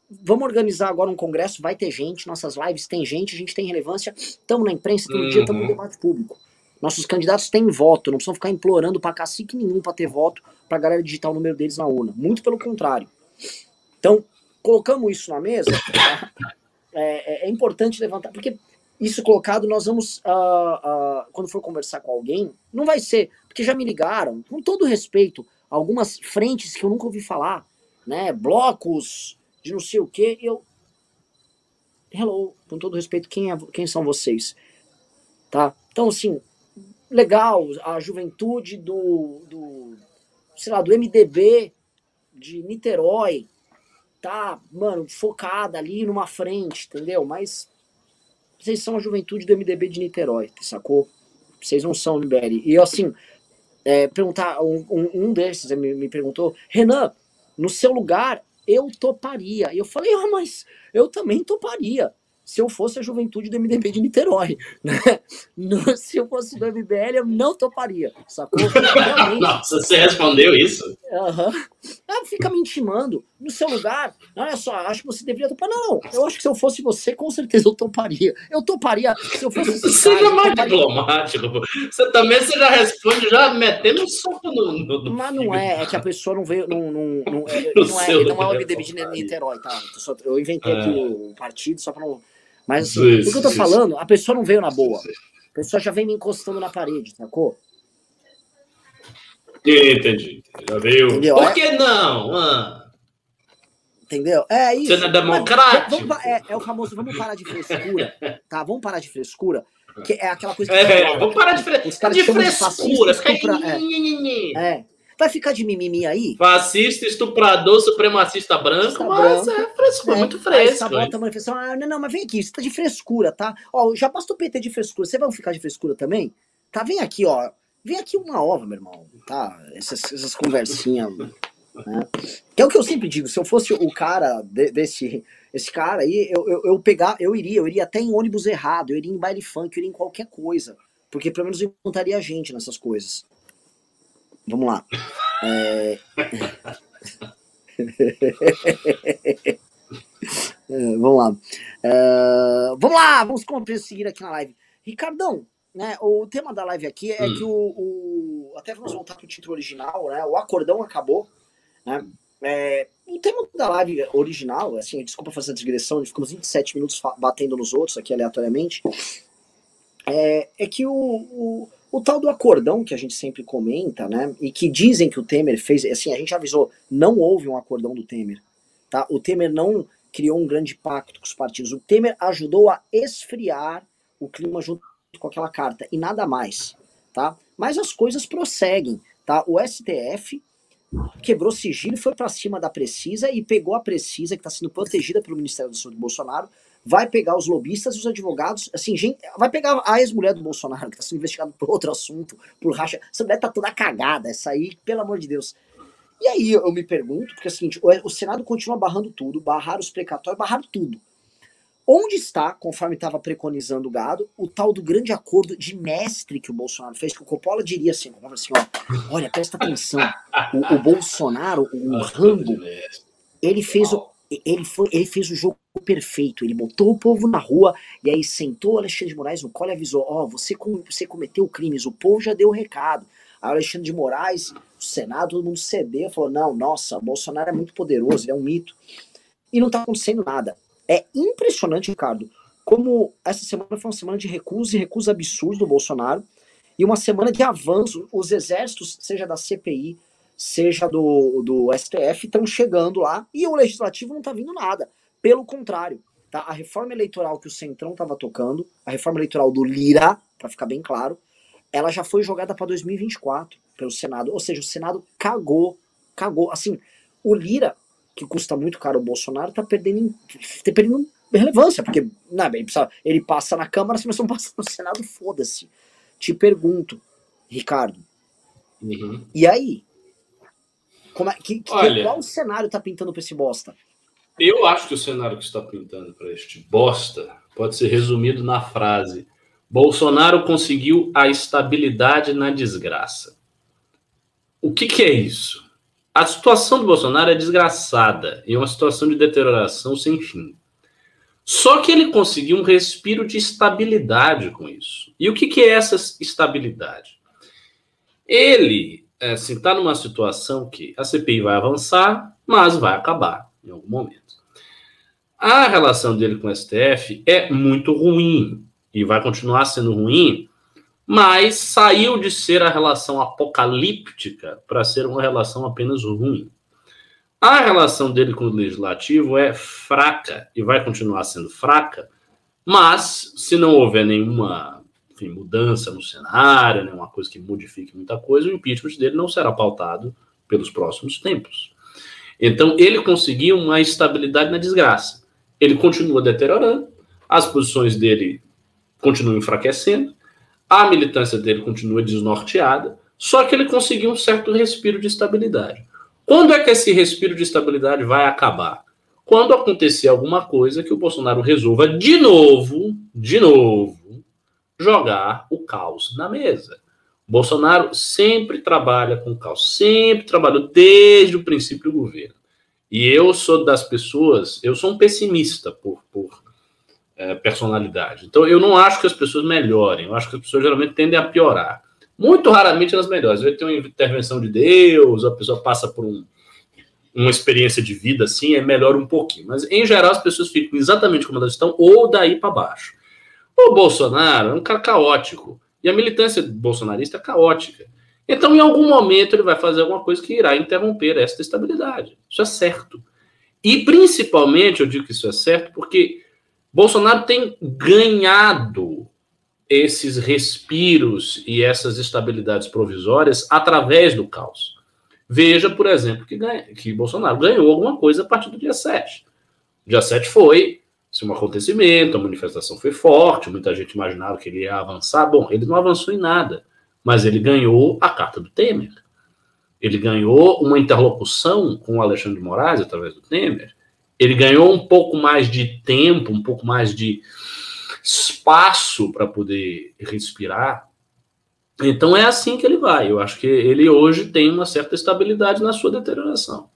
Vamos organizar agora um congresso, vai ter gente, nossas lives tem gente, a gente tem relevância, estamos na imprensa todo uhum. dia, estamos no debate público. Nossos candidatos têm voto, não precisam ficar implorando para cacique nenhum para ter voto, para a galera digitar o número deles na urna. Muito pelo contrário. Então, colocamos isso na mesa, é, é, é importante levantar, porque isso colocado, nós vamos, uh, uh, quando for conversar com alguém, não vai ser, porque já me ligaram, com todo respeito, algumas frentes que eu nunca ouvi falar, né? Blocos de não sei o quê. Eu. Hello, com todo respeito, quem, é, quem são vocês? Tá? Então, assim, legal, a juventude do, do sei lá, do MDB de Niterói tá, mano, focada ali numa frente, entendeu? Mas vocês são a juventude do MDB de Niterói, sacou? Vocês não são MBL. E eu, assim, é, perguntar, um, um, desses me, me perguntou, Renan, no seu lugar, eu toparia. E eu falei, ah, mas eu também toparia se eu fosse a juventude do MDB de Niterói. Né? No, se eu fosse do MBL, eu não toparia, sacou? Nossa, você respondeu isso? Uhum. Ah, fica me intimando. No seu lugar, olha só, acho que você deveria topar. Não, eu acho que se eu fosse você, com certeza eu toparia. Eu toparia se eu fosse. Seja cara, mais diplomático. Você também você já responde, já metendo um soco no, no, no. Mas não é, é que a pessoa não veio. Não, não, não, é, não, é, não é o MDB de Niterói, tá? Eu inventei aqui é. o partido só pra não mas assim, isso, o que eu tô isso. falando, a pessoa não veio na boa. A pessoa já vem me encostando na parede, sacou? Entendi. Já. Entendeu? Por que é... não? Ah. Entendeu? É isso. Você não é democrático? Vamos, é, é, o famoso, vamos parar de frescura, tá? Vamos parar de frescura. Que é aquela coisa que. É, vamos parar de, fre... de frescura. De frescura. É. é. Vai ficar de mimimi aí? Fascista, estuprador, supremacista branco, mas branco, é frescura, é, muito fresco. Aí a manifestação, ah, não, não, mas vem aqui, você tá de frescura, tá? Ó, já basta o PT de frescura, você vai ficar de frescura também? Tá, vem aqui, ó, vem aqui uma ova, meu irmão, tá? Essas, essas conversinhas, né? Que é o que eu sempre digo, se eu fosse o cara de, desse esse cara aí, eu, eu, eu, pegar, eu iria, eu iria até em ônibus errado, eu iria em baile funk, eu iria em qualquer coisa, porque pelo menos encontraria gente nessas coisas. Vamos lá. É... é, vamos lá. É, vamos lá, vamos seguir aqui na live. Ricardão, né, o tema da live aqui é hum. que o, o, Até vamos voltar para o título original, né? O acordão acabou. Né? É, o tema da live original, assim, desculpa fazer a digressão, ficamos 27 minutos batendo nos outros aqui aleatoriamente. É, é que o, o o tal do acordão que a gente sempre comenta, né? E que dizem que o Temer fez, assim, a gente avisou, não houve um acordão do Temer, tá? O Temer não criou um grande pacto com os partidos. O Temer ajudou a esfriar o clima junto com aquela carta e nada mais, tá? Mas as coisas prosseguem, tá? O STF quebrou sigilo foi para cima da Precisa e pegou a Precisa que está sendo protegida pelo Ministério da Saúde do Bolsonaro vai pegar os lobistas e os advogados, assim, gente, vai pegar a ex-mulher do Bolsonaro, que está sendo investigada por outro assunto, por racha. Essa mulher tá toda cagada, essa aí, pelo amor de Deus. E aí eu me pergunto, porque é o seguinte, o, Senado continua barrando tudo, barrar os precatórios, barrar tudo. Onde está, conforme estava preconizando o gado, o tal do grande acordo de mestre que o Bolsonaro fez, que o Coppola diria assim, assim ó, olha, presta atenção, o, o Bolsonaro, o Rambo, ele fez o, ele, foi, ele fez o jogo perfeito. Ele botou o povo na rua e aí sentou o Alexandre de Moraes no colo e avisou: Ó, oh, você, você cometeu crimes, o povo já deu o recado. Aí o Alexandre de Moraes, o Senado, todo mundo cedeu, falou: não, nossa, o Bolsonaro é muito poderoso, ele é um mito. E não tá acontecendo nada. É impressionante, Ricardo, como essa semana foi uma semana de recursos e recursos absurdos do Bolsonaro e uma semana de avanço. Os exércitos, seja da CPI, seja do, do STF, estão chegando lá e o legislativo não está vindo nada. Pelo contrário, tá? a reforma eleitoral que o Centrão estava tocando, a reforma eleitoral do Lira, para ficar bem claro, ela já foi jogada para 2024 pelo Senado. Ou seja, o Senado cagou, cagou. Assim, o Lira, que custa muito caro o Bolsonaro, tá perdendo, tá perdendo relevância, porque não, é ele, passa na Câmara, mas não passa no Senado, foda-se. Te pergunto, Ricardo, uhum. e aí? Como é, que, Olha, qual cenário tá pintando pra esse bosta? Eu acho que o cenário que está pintando para este bosta pode ser resumido na frase: Bolsonaro conseguiu a estabilidade na desgraça. O que, que é isso? A situação do Bolsonaro é desgraçada e é uma situação de deterioração sem fim. Só que ele conseguiu um respiro de estabilidade com isso. E o que, que é essa estabilidade? Ele é, assim, está numa situação que a CPI vai avançar, mas vai acabar em algum momento. A relação dele com o STF é muito ruim. e vai continuar sendo ruim, mas saiu de ser a relação apocalíptica para ser uma relação apenas ruim. A relação dele com o legislativo é fraca e vai continuar sendo fraca, mas se não houver nenhuma enfim, mudança no cenário, nenhuma coisa que modifique muita coisa, o impeachment dele não será pautado pelos próximos tempos. Então, ele conseguiu uma estabilidade na desgraça. Ele continua deteriorando, as posições dele continuam enfraquecendo, a militância dele continua desnorteada, só que ele conseguiu um certo respiro de estabilidade. Quando é que esse respiro de estabilidade vai acabar? Quando acontecer alguma coisa que o Bolsonaro resolva de novo, de novo, jogar o caos na mesa. Bolsonaro sempre trabalha com caos, sempre trabalhou desde o princípio do governo. E eu sou das pessoas, eu sou um pessimista por, por é, personalidade. Então, eu não acho que as pessoas melhorem, eu acho que as pessoas geralmente tendem a piorar. Muito raramente elas melhoram. Vai ter uma intervenção de Deus, a pessoa passa por um, uma experiência de vida assim, é melhor um pouquinho. Mas, em geral, as pessoas ficam exatamente como elas estão, ou daí para baixo. O Bolsonaro é um cara caótico. E a militância bolsonarista é caótica. Então, em algum momento, ele vai fazer alguma coisa que irá interromper esta estabilidade. Isso é certo. E, principalmente, eu digo que isso é certo porque Bolsonaro tem ganhado esses respiros e essas estabilidades provisórias através do caos. Veja, por exemplo, que, ganha, que Bolsonaro ganhou alguma coisa a partir do dia 7. O dia 7 foi um acontecimento, a manifestação foi forte, muita gente imaginava que ele ia avançar. Bom, ele não avançou em nada, mas ele ganhou a carta do Temer. Ele ganhou uma interlocução com o Alexandre de Moraes através do Temer ele ganhou um pouco mais de tempo, um pouco mais de espaço para poder respirar. Então é assim que ele vai. Eu acho que ele hoje tem uma certa estabilidade na sua deterioração.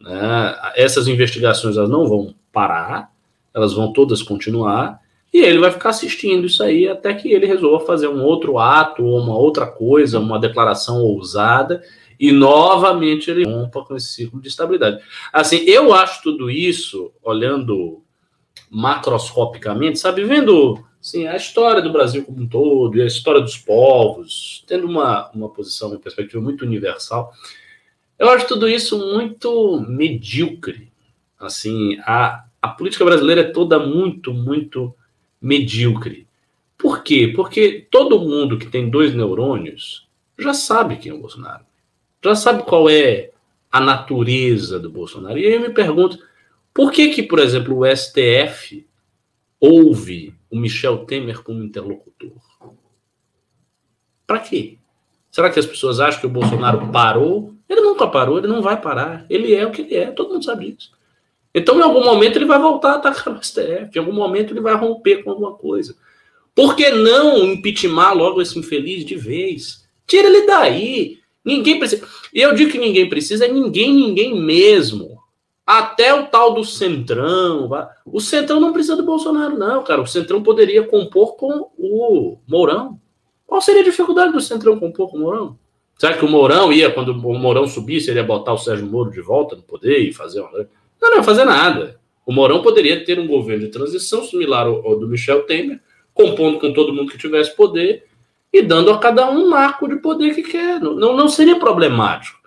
Né? Essas investigações elas não vão parar, elas vão todas continuar, e ele vai ficar assistindo isso aí até que ele resolva fazer um outro ato, ou uma outra coisa, uma declaração ousada e novamente ele rompa com esse ciclo de estabilidade. Assim, eu acho tudo isso, olhando macroscopicamente, sabe, vendo assim, a história do Brasil como um todo, e a história dos povos, tendo uma, uma posição, uma perspectiva muito universal, eu acho tudo isso muito medíocre. Assim, a, a política brasileira é toda muito, muito medíocre. Por quê? Porque todo mundo que tem dois neurônios já sabe quem é o Bolsonaro já sabe qual é a natureza do Bolsonaro. E aí eu me pergunto, por que que, por exemplo, o STF ouve o Michel Temer como interlocutor? Para quê? Será que as pessoas acham que o Bolsonaro parou? Ele nunca parou, ele não vai parar. Ele é o que ele é, todo mundo sabe disso. Então, em algum momento, ele vai voltar a atacar o STF. Em algum momento, ele vai romper com alguma coisa. Por que não impeachment logo esse infeliz de vez? Tira ele daí. Ninguém precisa. E eu digo que ninguém precisa, é ninguém, ninguém mesmo. Até o tal do Centrão. O Centrão não precisa do Bolsonaro, não, cara. O Centrão poderia compor com o Mourão. Qual seria a dificuldade do Centrão compor com o Mourão? Será que o Mourão ia, quando o Mourão subisse, ele ia botar o Sérgio Moro de volta no poder e fazer uma. Não, não ia fazer nada. O Mourão poderia ter um governo de transição similar ao, ao do Michel Temer, compondo com todo mundo que tivesse poder e dando a cada um um marco de poder que quer. Não, não seria problemático.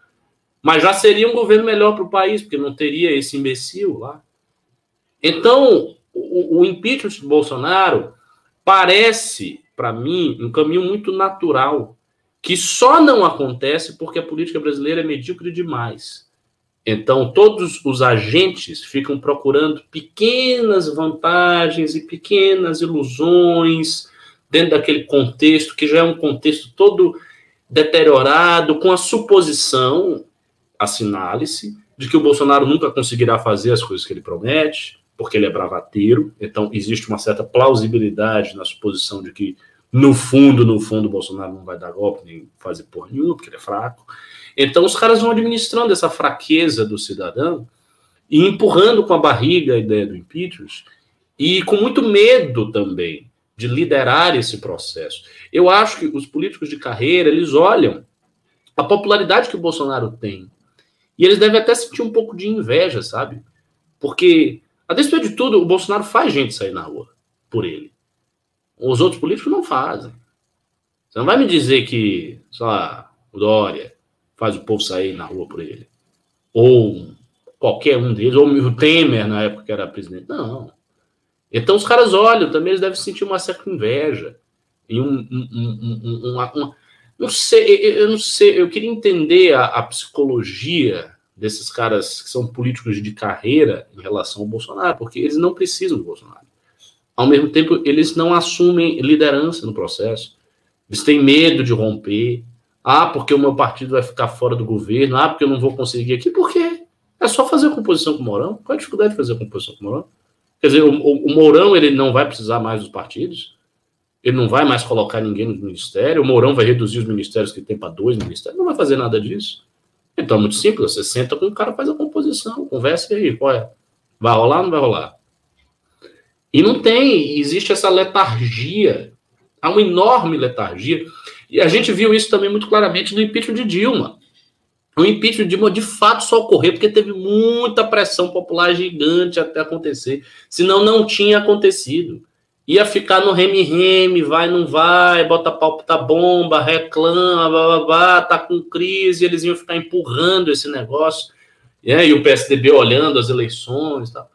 Mas já seria um governo melhor para o país, porque não teria esse imbecil lá. Então, o, o impeachment de Bolsonaro parece, para mim, um caminho muito natural, que só não acontece porque a política brasileira é medíocre demais. Então, todos os agentes ficam procurando pequenas vantagens e pequenas ilusões dentro daquele contexto, que já é um contexto todo deteriorado, com a suposição, assinale-se, de que o Bolsonaro nunca conseguirá fazer as coisas que ele promete, porque ele é bravateiro. Então, existe uma certa plausibilidade na suposição de que, no fundo, no fundo, o Bolsonaro não vai dar golpe nem fazer porra nenhuma, porque ele é fraco. Então, os caras vão administrando essa fraqueza do cidadão e empurrando com a barriga a ideia do impeachment e com muito medo também de liderar esse processo. Eu acho que os políticos de carreira, eles olham a popularidade que o Bolsonaro tem. E eles devem até sentir um pouco de inveja, sabe? Porque, a despeito de tudo, o Bolsonaro faz gente sair na rua por ele. Os outros políticos não fazem. Você não vai me dizer que, sei lá, o Dória faz o povo sair na rua por ele. Ou qualquer um deles, ou o Temer na época que era presidente. Não. Então os caras olham, também eles devem sentir uma certa inveja. E um, um, um, uma, uma, não sei, eu não sei, eu queria entender a, a, psicologia desses caras que são políticos de carreira em relação ao Bolsonaro, porque eles não precisam do Bolsonaro. Ao mesmo tempo, eles não assumem liderança no processo. Eles têm medo de romper. Ah, porque o meu partido vai ficar fora do governo. Ah, porque eu não vou conseguir aqui. Por quê? É só fazer composição com o Mourão. Qual a dificuldade de fazer composição com o Mourão? Quer dizer, o, o, Mourão ele não vai precisar mais dos partidos. Ele não vai mais colocar ninguém no ministério. O Mourão vai reduzir os ministérios que tem para dois ministérios. Não vai fazer nada disso. Então é muito simples. Você senta com o cara, faz a composição, conversa e aí, qual é? Vai rolar ou não vai rolar? E não tem, existe essa letargia. Há uma enorme letargia. E a gente viu isso também muito claramente no impeachment de Dilma. O impeachment de de fato só ocorreu porque teve muita pressão popular gigante até acontecer. Senão não tinha acontecido. Ia ficar no reme-reme, vai, não vai, bota pau tá bomba, reclama, blá, blá, blá, tá com crise, eles iam ficar empurrando esse negócio. E o PSDB olhando as eleições e tal.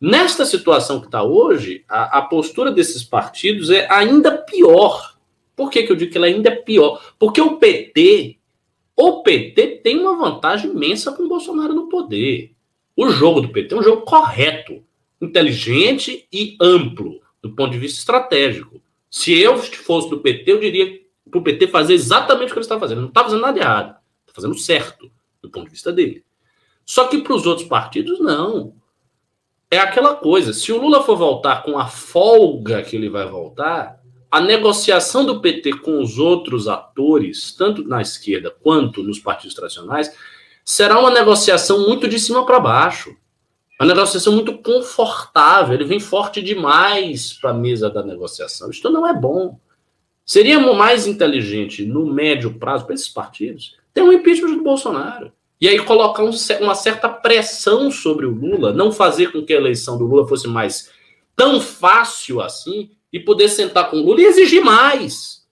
Nesta situação que está hoje, a, a, postura desses partidos é ainda pior. Por que, que eu digo que ela ainda é pior? Porque o PT, o PT tem uma vantagem imensa com o Bolsonaro no poder. O jogo do PT é um jogo correto, inteligente e amplo, do ponto de vista estratégico. Se eu fosse do PT, eu diria para o PT fazer exatamente o que ele está fazendo. Não está fazendo nada errado, está fazendo certo, do ponto de vista dele. Só que para os outros partidos, não. É aquela coisa: se o Lula for voltar com a folga que ele vai voltar, a negociação do PT com os outros atores, tanto na esquerda quanto nos partidos tradicionais, será uma negociação muito de cima para baixo. Uma negociação muito confortável. Ele vem forte demais para a mesa da negociação. Isto não é bom. Seria mais inteligente, no médio prazo, para esses partidos, ter um impeachment do Bolsonaro. E aí colocar um, uma certa pressão sobre o Lula, não fazer com que a eleição do Lula fosse mais tão fácil assim, e poder sentar com o Lula e exigir mais.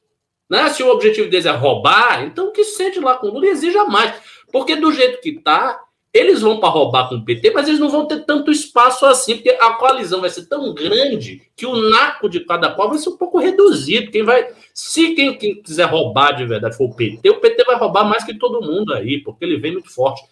Né? Se o objetivo deles é roubar, então que sente lá com o Lula e exija mais. Porque do jeito que está, eles vão para roubar com o PT, mas eles não vão ter tanto espaço assim, porque a coalizão vai ser tão grande que o naco de cada qual vai ser um pouco reduzido. Quem vai, se quem, quem quiser roubar de verdade for o PT, o PT vai roubar mais que todo mundo aí, porque ele vem muito forte.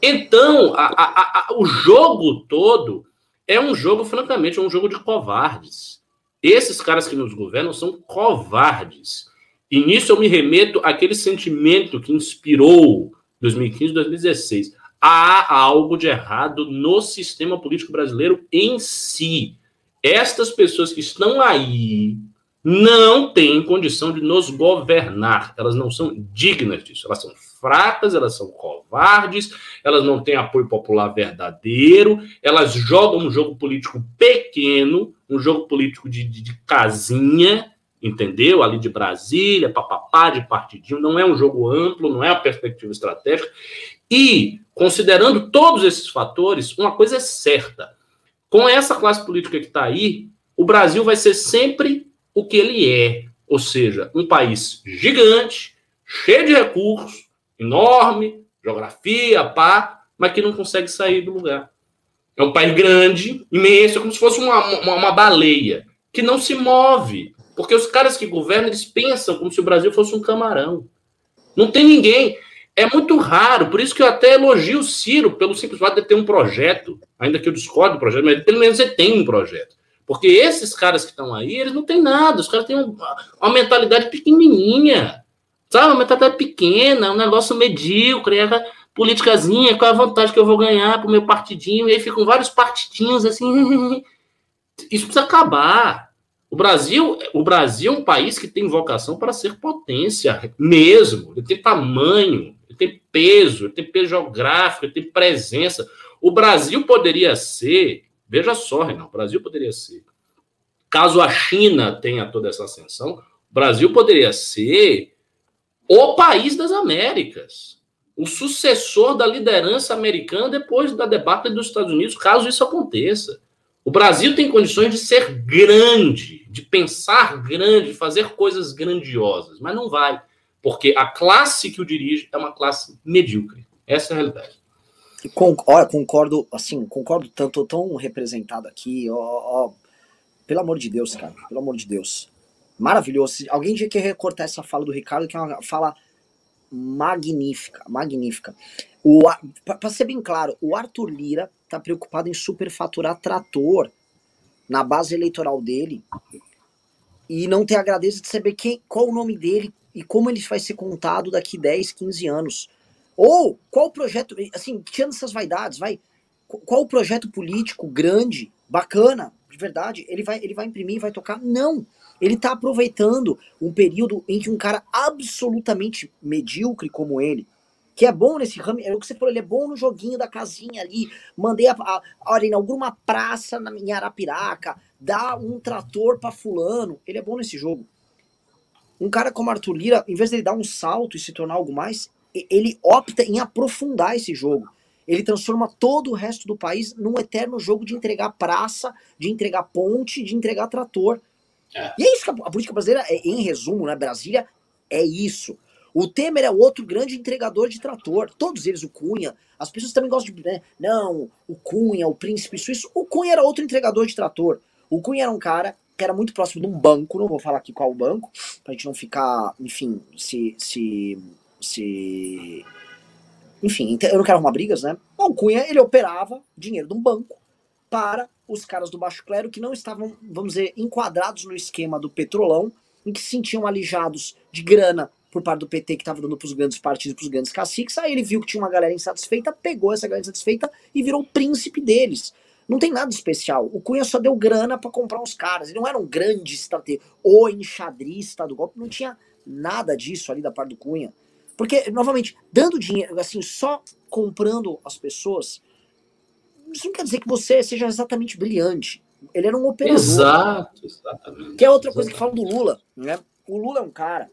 Então, a, a, a, o jogo todo é um jogo, francamente, é um jogo de covardes. Esses caras que nos governam são covardes. E nisso eu me remeto àquele sentimento que inspirou 2015 2016. Há algo de errado no sistema político brasileiro em si. Estas pessoas que estão aí não têm condição de nos governar. Elas não são dignas disso. Elas são fracas, elas são covardes, elas não têm apoio popular verdadeiro, elas jogam um jogo político pequeno, um jogo político de, de, de casinha, entendeu? Ali de Brasília, papapá, de partidinho, não é um jogo amplo, não é a perspectiva estratégica. E, considerando todos esses fatores, uma coisa é certa: com essa classe política que está aí, o Brasil vai ser sempre o que ele é, ou seja, um país gigante, cheio de recursos, enorme, geografia, pá, mas que não consegue sair do lugar. É um país grande, imenso, como se fosse uma, uma, uma baleia, que não se move. Porque os caras que governam, eles pensam como se o Brasil fosse um camarão. Não tem ninguém. É muito raro, por isso que eu até elogio o Ciro pelo simples fato de ter um projeto, ainda que eu discordo do projeto, mas pelo menos ele tem um projeto. Porque esses caras que estão aí, eles não têm nada, os caras têm uma, uma mentalidade pequenininha. Sabe? Uma mentalidade pequena, um negócio medíocre, é politicazinha, qual é a vantagem que eu vou ganhar pro meu partidinho? E aí ficam vários partidinhos assim. Isso precisa acabar. O Brasil, o Brasil é um país que tem vocação para ser potência mesmo. Ele tem tamanho, ele tem peso, ele tem peso geográfico, ele tem presença. O Brasil poderia ser, veja só, Renan, o Brasil poderia ser, caso a China tenha toda essa ascensão, o Brasil poderia ser o país das Américas, o sucessor da liderança americana depois da debacle dos Estados Unidos, caso isso aconteça. O Brasil tem condições de ser grande, de pensar grande, de fazer coisas grandiosas, mas não vai, porque a classe que o dirige é uma classe medíocre. Essa é a realidade. Olha, concordo, assim, concordo tanto, tão representado aqui, ó, ó, pelo amor de Deus, cara, pelo amor de Deus. Maravilhoso. Alguém tinha que recortar essa fala do Ricardo, que é uma fala magnífica, magnífica. Para ser bem claro, o Arthur Lira tá preocupado em superfaturar trator na base eleitoral dele e não ter a grandeza de saber quem, qual o nome dele e como ele vai ser contado daqui 10, 15 anos. Ou qual o projeto, assim, tirando essas vaidades, vai, qual o projeto político grande, bacana, de verdade, ele vai, ele vai imprimir, vai tocar? Não. Ele está aproveitando um período em que um cara absolutamente medíocre como ele, que é bom nesse ramo, é o que você falou, ele é bom no joguinho da casinha ali, mandei a olha, inaugura uma praça na minha Arapiraca, dá um trator para fulano, ele é bom nesse jogo. Um cara como Arthur Lira, em vez de ele dar um salto e se tornar algo mais, ele opta em aprofundar esse jogo. Ele transforma todo o resto do país num eterno jogo de entregar praça, de entregar ponte, de entregar trator. É. E é isso que a, política brasileira, é, em resumo, né? Brasília é isso. O Temer é outro grande entregador de trator. Todos eles, o Cunha. As pessoas também gostam de. Né? Não, o Cunha, o príncipe suíço. O Cunha era outro entregador de trator. O Cunha era um cara que era muito próximo de um banco, não vou falar aqui qual banco, pra gente não ficar, enfim, se. se. se. Enfim, eu não quero arrumar brigas, né? O Cunha, ele operava dinheiro de um banco para os caras do baixo clero que não estavam, vamos dizer, enquadrados no esquema do petrolão, em que se sentiam alijados de grana por parte do PT que estava dando para os grandes partidos, para os grandes caciques. Aí ele viu que tinha uma galera insatisfeita, pegou essa galera insatisfeita e virou o príncipe deles. Não tem nada especial. O Cunha só deu grana para comprar uns caras. Ele não era um grande estratega, ou enxadrista do golpe. Não tinha nada disso ali da parte do Cunha. Porque, novamente, dando dinheiro, assim, só comprando as pessoas, isso não quer dizer que você seja exatamente brilhante. Ele era um operador. Exato, exatamente. Que é outra coisa que falam do Lula, né? O Lula é um cara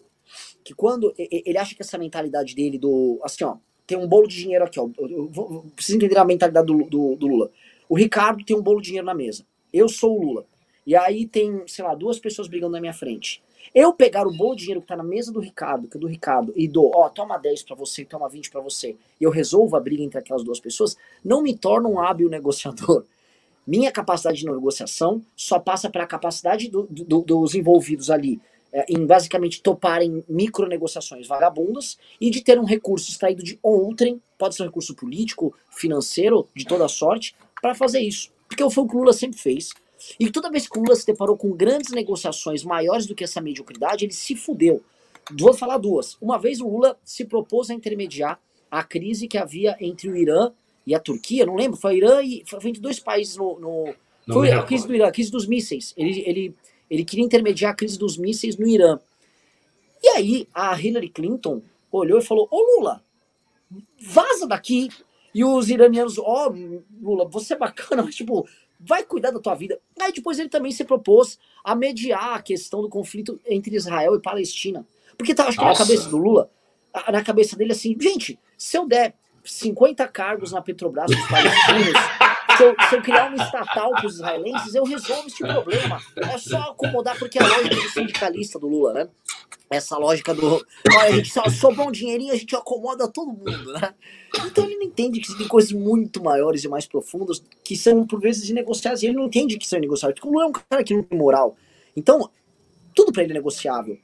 que quando ele acha que essa mentalidade dele do assim, ó, tem um bolo de dinheiro aqui, ó. Eu vou, preciso entender a mentalidade do, do, do, Lula. O Ricardo tem um bolo de dinheiro na mesa. Eu sou o Lula. E aí tem, sei lá, duas pessoas brigando na minha frente. Eu pegar o de dinheiro que tá na mesa do Ricardo, que é do Ricardo, e dou, ó, toma 10 para você, toma 20 para você, e eu resolvo a briga entre aquelas duas pessoas, não me torna um hábil negociador. Minha capacidade de negociação só passa pela capacidade do, do, dos envolvidos ali é, em basicamente toparem micro negociações vagabundas e de ter um recurso extraído de outrem, pode ser um recurso político, financeiro, de toda sorte, para fazer isso. Porque foi o que o Lula sempre fez. E toda vez que o Lula se deparou com grandes negociações maiores do que essa mediocridade, ele se fudeu. Vou falar duas. Uma vez o Lula se propôs a intermediar a crise que havia entre o Irã e a Turquia, não lembro, foi o Irã e foi entre dois países no. no foi a crise do Irã, a crise dos mísseis. Ele, ele, ele queria intermediar a crise dos mísseis no Irã. E aí a Hillary Clinton olhou e falou: Ô Lula, vaza daqui. E os iranianos, ó, oh, Lula, você é bacana, mas tipo, vai cuidar da tua vida. Aí depois ele também se propôs a mediar a questão do conflito entre Israel e Palestina. Porque tá, acho que na cabeça do Lula, na cabeça dele assim, gente, se eu der 50 cargos na Petrobras para os palestinos, se eu, se eu, criar uma estatal para os israelenses, eu resolvo esse problema. É só acomodar, porque é a lógica do sindicalista do Lula, né? Essa lógica do. Olha, a gente só sobrou um dinheirinho, a gente acomoda todo mundo, né? Então ele não entende que tem coisas muito maiores e mais profundas que são, por vezes, negociáveis. E ele não entende que são negociáveis, porque o Lula é um cara que não tem moral. Então, tudo para ele é negociável.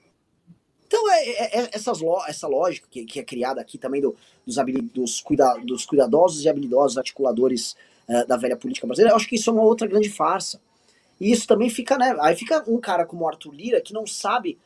Então, é, é, é essas, essa lógica que, que, é criada aqui também do, dos, dos, cuida, dos cuidadosos e habilidosos articuladores uh, da velha política brasileira, eu acho que isso é uma outra grande farsa. E isso também fica, né? Aí fica um cara como o Arthur Lira que não sabe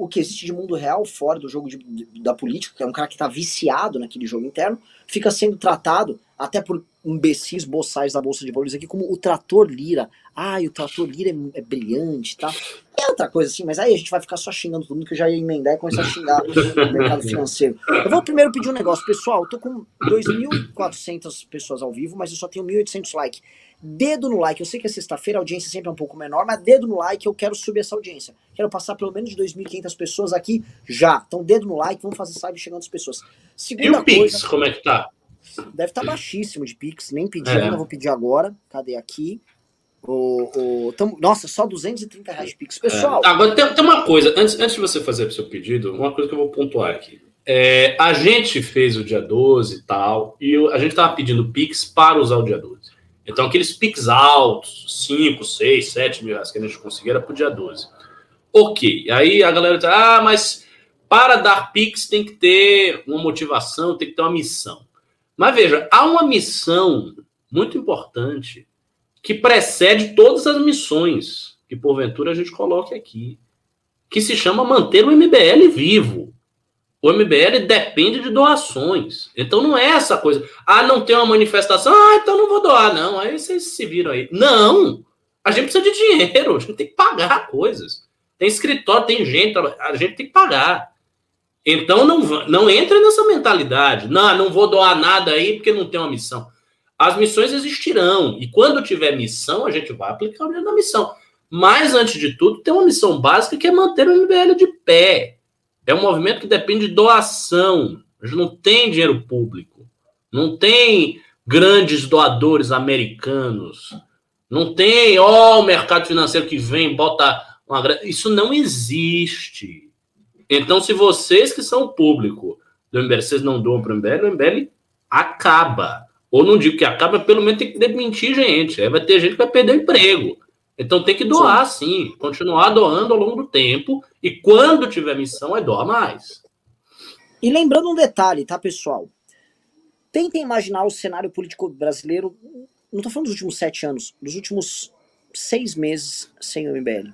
o que existe de mundo real fora do jogo de, de, da política, que é um cara que está viciado naquele jogo interno, fica sendo tratado, até por imbecis boçais da Bolsa de Valores aqui, como o trator Lira. Ai, o trator Lira é, é, brilhante, tá? É outra coisa assim, mas aí a gente vai ficar só xingando todo mundo, que eu já ia emendar e começar a xingar o mercado financeiro. Eu vou primeiro pedir um negócio, pessoal, eu tô com 2.400 pessoas ao vivo, mas eu só tenho 1.800 likes dedo no like. Eu sei que é sexta-feira, a audiência sempre é um pouco menor, mas dedo no like, eu quero subir essa audiência. Quero passar pelo menos de 2.500 pessoas aqui já. Então, dedo no like, vamos fazer live chegando as pessoas. Segunda e o coisa, Pix, como é que tá? Deve estar tá baixíssimo de Pix, nem pedi é. ainda, vou pedir agora. Cadê aqui? O, o, tamo, nossa, só 230 reais de Pix. Pessoal. É, agora tem, tem, uma coisa, antes, antes de você fazer o seu pedido, uma coisa que eu vou pontuar aqui. É, a gente fez o dia 12 e tal, e a gente estava pedindo Pix para usar o dia 12. Então, aqueles Pix altos, 5, 6, 7 mil reais que a gente conseguia era para o dia 12. Ok. Aí a galera diz, ah, mas para dar Pix tem que ter uma motivação, tem que ter uma missão. Mas veja, há uma missão muito importante que precede todas as missões que porventura a gente coloque aqui, que se chama manter o MBL vivo. O MBL depende de doações. Então não é essa coisa. Ah, não tem uma manifestação. Ah, então não vou doar, não. Aí vocês se viram aí. Não! A gente precisa de dinheiro. A gente tem que pagar coisas. Tem escritório, tem gente. A gente tem que pagar. Então não, não entra nessa mentalidade. Não, não vou doar nada aí porque não tem uma missão. As missões existirão. E quando tiver missão, a gente vai aplicar o dinheiro da missão. Mas, antes de tudo, tem uma missão básica que é manter o MBL de pé. É um movimento que depende de doação. A gente não tem dinheiro público. Não tem grandes doadores americanos. Não tem, ó, o mercado financeiro que vem, bota uma Isso não existe. Então, se vocês que são o público do MBL, vocês não doam para o MBL, o MBL acaba. Ou não digo que acaba, pelo menos tem que demitir gente. Aí vai ter gente que vai perder o emprego. Então tem que doar, sim. sim. Continuar doando ao longo do tempo. E quando tiver missão, é doar mais. E lembrando um detalhe, tá, pessoal? Tentem imaginar o cenário político brasileiro, não estou falando dos últimos sete anos, dos últimos seis meses sem o MBL.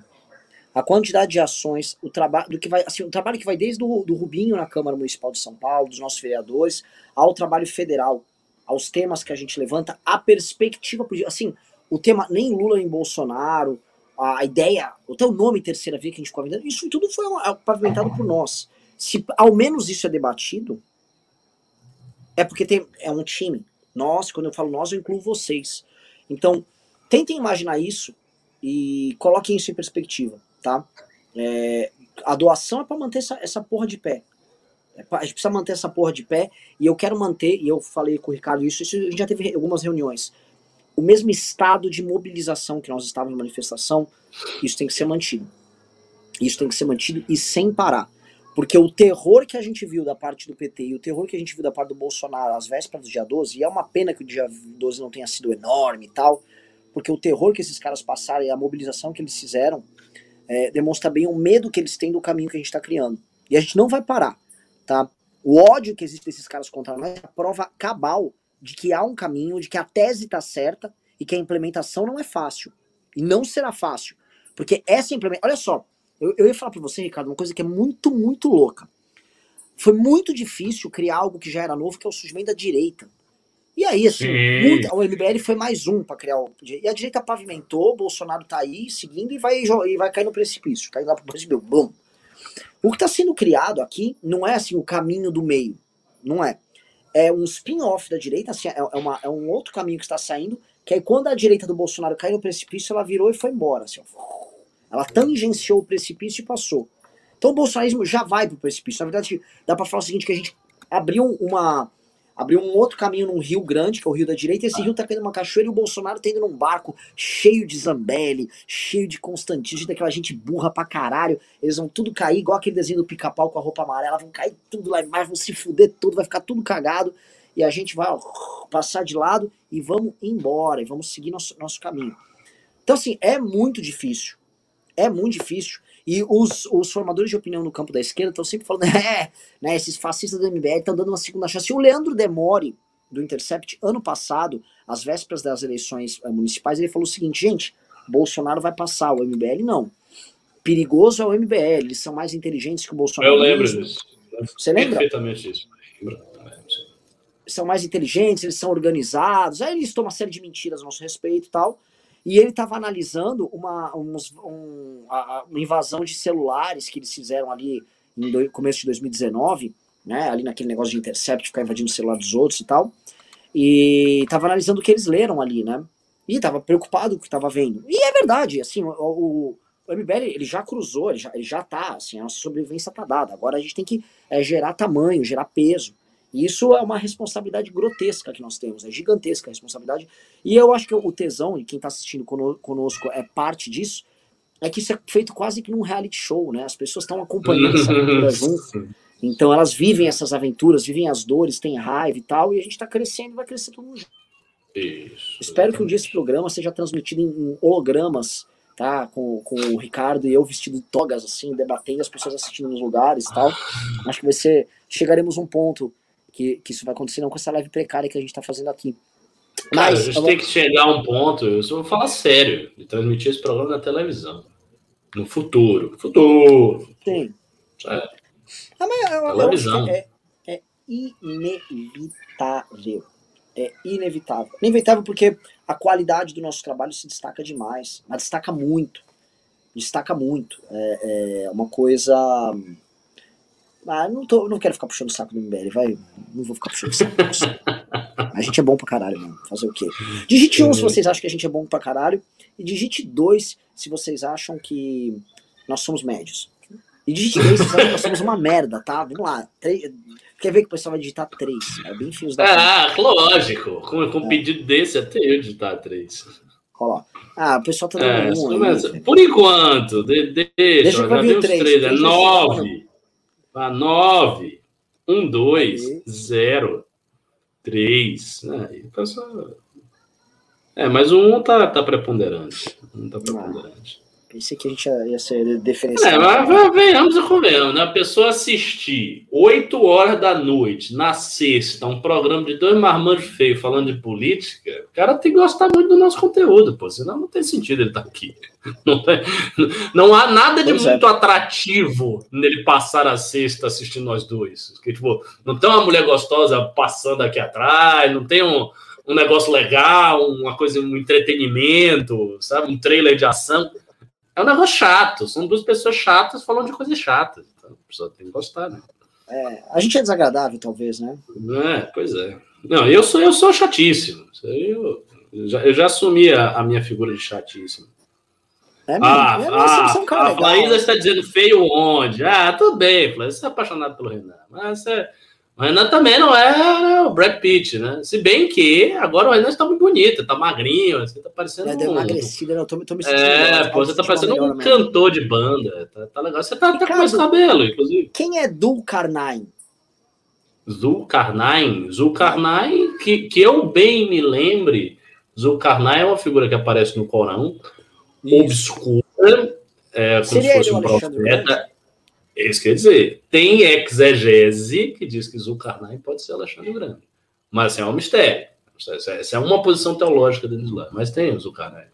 A quantidade de ações, o trabalho do que vai, assim, o trabalho que vai desde o do Rubinho na Câmara Municipal de São Paulo, dos nossos vereadores, ao trabalho federal, aos temas que a gente levanta, a perspectiva, assim, o tema nem Lula nem Bolsonaro, a ideia, até o nome terceira via que a gente ficou isso tudo foi pavimentado por nós. Se ao menos isso é debatido, é porque tem, é um time. Nós, quando eu falo nós, eu incluo vocês. Então, tentem imaginar isso e coloquem isso em perspectiva, tá? É, a doação é para manter essa, essa porra de pé. É pra, a gente precisa manter essa porra de pé e eu quero manter, e eu falei com o Ricardo isso, isso a gente já teve algumas reuniões o mesmo estado de mobilização que nós estávamos na manifestação, isso tem que ser mantido. Isso tem que ser mantido e sem parar. Porque o terror que a gente viu da parte do PT e o terror que a gente viu da parte do Bolsonaro às vésperas do dia 12, e é uma pena que o dia 12 não tenha sido enorme e tal, porque o terror que esses caras passaram e a mobilização que eles fizeram é, demonstra bem o medo que eles têm do caminho que a gente está criando. E a gente não vai parar, tá? O ódio que existe desses caras contra nós é prova cabal de que há um caminho, de que a tese está certa e que a implementação não é fácil. E não será fácil. Porque essa implementação. Olha só, eu, eu ia falar para você, Ricardo, uma coisa que é muito, muito louca. Foi muito difícil criar algo que já era novo, que é o surgimento da direita. E aí, assim, muita, o MBL foi mais um para criar o. E a direita pavimentou, Bolsonaro tá aí seguindo e vai, e vai cair no precipício, cair lá pro precipício. Bum. O que está sendo criado aqui não é assim o caminho do meio. Não é é um spin-off da direita, assim, é, é, uma, é um outro caminho que está saindo, que aí quando a direita do Bolsonaro caiu no precipício, ela virou e foi embora. Assim, ela tangenciou o precipício e passou. Então o bolsonarismo já vai pro precipício. Na verdade, dá para falar o seguinte, que a gente abriu uma, abriu um outro caminho num rio grande, que é o rio da direita, e esse rio tá caindo uma cachoeira e o Bolsonaro tá indo num barco cheio de Zambelli, cheio de Constantino, daquela gente burra pra caralho. Eles vão tudo cair, igual aquele desenho do pica-pau com a roupa amarela, vão cair tudo lá embaixo, vão se fuder tudo, vai ficar tudo cagado. E a gente vai ó, passar de lado e vamos embora, e vamos seguir nosso, nosso caminho. Então, assim, é muito difícil. É muito difícil. E os, os formadores de opinião no campo da esquerda estão sempre falando, é, né, esses fascistas do MBL estão dando uma segunda chance. E o Leandro Demore, do Intercept, ano passado, às vésperas das eleições eh, municipais, ele falou o seguinte, gente, Bolsonaro vai passar, o MBL não. Perigoso é o MBL, eles são mais inteligentes que o Bolsonaro. Eu lembro disso. Você lembra? Perfeitamente disso. São mais inteligentes, eles são organizados. Aí eles tomam uma série de mentiras a nosso respeito e tal. E ele estava analisando uma, um, a, uma invasão de celulares que eles fizeram ali no começo de 2019, né? Ali naquele negócio de intercept, ficar invadindo o celular dos outros e tal. E estava analisando o que eles leram ali, né? E estava preocupado com o que estava vendo. E é verdade, assim, o, o, o MBL ele já cruzou, ele já, ele já tá, assim, a nossa sobrevivência tá dada. Agora a gente tem que é, gerar tamanho, gerar peso. E isso é uma responsabilidade grotesca que nós temos, é gigantesca a responsabilidade. E eu acho que o tesão, e quem está assistindo conosco é parte disso, é que isso é feito quase que num reality show, né? As pessoas estão acompanhando essa aventura junto. Então elas vivem essas aventuras, vivem as dores, têm raiva e tal, e a gente está crescendo e vai crescer todo mundo junto. Isso, Espero que um dia esse programa seja transmitido em hologramas, tá? Com, com o Ricardo e eu vestido de togas, assim, debatendo, as pessoas assistindo nos lugares e tal. Acho que vai ser. Chegaremos a um ponto que, que isso vai acontecer, não com essa live precária que a gente está fazendo aqui. Mas, Cara, a gente tem que chegar a um ponto, eu só vou falar sério, de transmitir esse programa na televisão. No futuro. Futuro. Sim. É. Ah, mas eu, televisão. é, é inevitável. É inevitável. Inevitável porque a qualidade do nosso trabalho se destaca demais. Mas destaca muito. Destaca muito. É, é uma coisa ah, não, tô, não quero ficar puxando o saco do MBL, vai. Não vou ficar puxando o saco. a gente é bom pra caralho, mano. Fazer o quê? Digite 1 um, se vocês acham que a gente é bom pra caralho. E digite 2 se vocês acham que nós somos médios. E digite 3 se vocês acham que nós somos uma merda, tá? Vamos lá. Quer ver que o pessoal vai digitar 3? É bem fios da. Ah, lógico. Com, com um é. pedido desse, até eu digitar 3. Olha. Ah, o pessoal tá dando é, um aí, Por enquanto, de, deixa, deixa já vi os 3, é 9. Tá? 9, 1, 2, 0, 3. É, mas o 1 tá, tá preponderante. Um tá preponderante. Pensei que a gente ia ser diferenciado. É, mas venhamos e convenhamos, né? A pessoa assistir 8 horas da noite, na sexta, um programa de dois marmanjos feios falando de política, o cara tem que gostar muito do nosso conteúdo, pô, senão não tem sentido ele estar tá aqui. Não, não há nada de pois é. muito é. atrativo nele passar a sexta assistindo nós dois. Porque, tipo, não tem uma mulher gostosa passando aqui atrás, não tem um, um negócio legal, uma coisa, um entretenimento, sabe? Um trailer de ação. É um negócio chato. São duas pessoas chatas falando de coisas chatas. Então, a pessoa tem que gostar, né? É, a gente é desagradável, talvez, né? É, pois é. Não, eu sou, eu sou chatíssimo. Eu, eu, já, eu já assumi a, a, minha figura de chatíssimo. É, ah, é, ah, a Flaísa está dizendo feio onde? Ah, tudo bem, Flaísa, você é apaixonado pelo Renan. Mas você, o Renan também não é o Brad Pitt, né? Se bem que agora o Renan está muito bonito, tá magrinho, você tá parecendo. É, um... emagrecida, né? eu tô, tô me sentindo. É, pô, você tá parecendo um mesmo. cantor de banda. Tá, tá legal. Você tá até com mais cabelo, inclusive. Quem é Dulcarnain? Zulkarnain? Zulkarnain, que, que eu bem me lembre, Zulkarnain é uma figura que aparece no Corão, Isso. obscura, é, como Seria se fosse um profeta. É isso quer dizer, tem exegese que diz que Zulkarnain pode ser Alexandre Grande. Mas assim, é um mistério. Essa é uma posição teológica do Islã. Mas tem o Zulkarnain.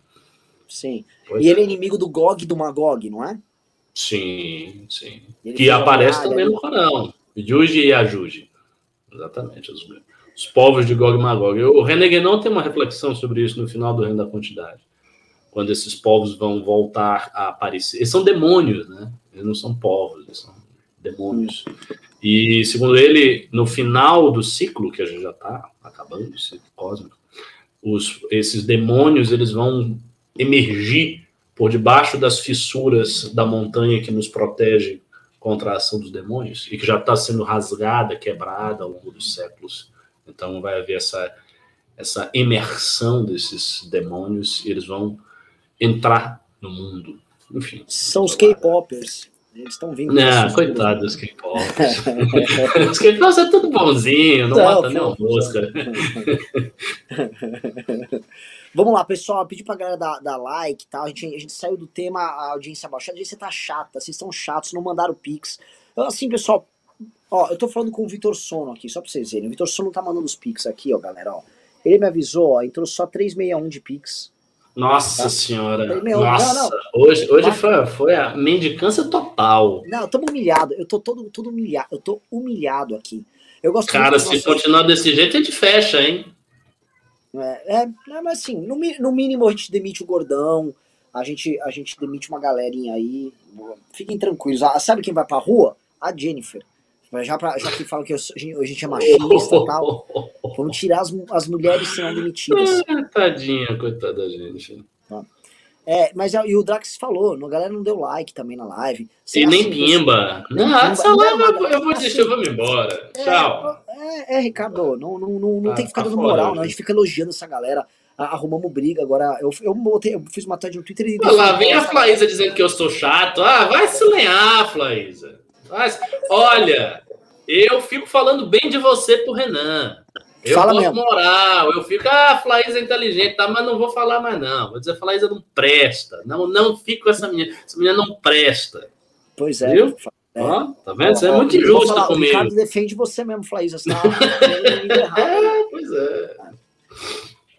Sim. Pois e é. ele é inimigo do Gog e do Magog, não é? Sim, sim. Ele que aparece também no Corão. Juji e Ajuji. Exatamente. Os, os, povos de Gog e Magog. O René Guénon tem uma reflexão sobre isso no final do Reino da Quantidade. Quando esses povos vão voltar a aparecer. Eles são demônios, né? Eles não são povos, eles são demônios. E, segundo ele, no final do ciclo, que a gente já está acabando, o ciclo cósmico, os, esses demônios eles vão emergir por debaixo das fissuras da montanha que nos protege contra a ação dos demônios e que já está sendo rasgada, quebrada ao longo dos séculos. Então vai haver essa, essa imersão desses demônios e eles vão entrar no mundo enfim. São os K-popers. Eles estão vindo. Não, coitado dos K-popers. os K-popers é tudo bonzinho, não, não mata nem uma mosca. Vamos lá, pessoal. Pedir pra galera dar, dar like e tal. A gente, a gente saiu do tema a audiência baixa. A audiência tá chata, vocês estão chatos, não mandaram pix. Assim, pessoal, ó, eu tô falando com o Vitor Sono aqui, só pra vocês verem. O Vitor Sono tá mandando os pix aqui, ó, galera, ó. Ele me avisou, ó, entrou só 361 de pix. Nossa tá? senhora. Meu, Nossa. Não, não. Hoje, hoje foi, foi a mendicância total. Não, estamos humilhados. Eu tô todo, todo humilhado. Eu tô humilhado aqui. Eu gosto Cara, se nossa... continuar desse jeito, a gente fecha, hein? É, é, é, mas assim, no, no mínimo a gente demite o gordão, a gente, a gente demite uma galerinha aí. Fiquem tranquilos. Ah, sabe quem vai pra rua? A Jennifer. Já, pra, já que falam que eu, a gente é machista e tal, vamos tirar as, as mulheres serão demitidas. Ah, tadinha, coitada da gente. Tá. É, mas e o Drax falou, a galera não deu like também na live. e nem pimba. Não, essa live eu, eu vou desistir, eu vou me embora. É, Tchau. É, é, Ricardo, não, não, não, não ah, tem que ficar tá dando moral, não. A gente fica elogiando essa galera. Arrumamos briga agora. Eu, eu, botei, eu fiz uma thread no Twitter e. Olha lá, vem a Flaísa dizendo que eu sou chato. Ah, vai se lenhar, Flaísa. Mas, olha, eu fico falando bem de você pro Renan. Eu Fala mesmo. moral, eu fico, ah, Flaísa é inteligente, tá, mas não vou falar mais, não. Vou dizer, Flaísa não presta. Não, não fico com essa menina. Essa menina não presta. Pois é. Viu? É. Tá vendo? Você é muito injusto comigo. O Ricardo defende você mesmo, Flaísa. Você tá é, pois é.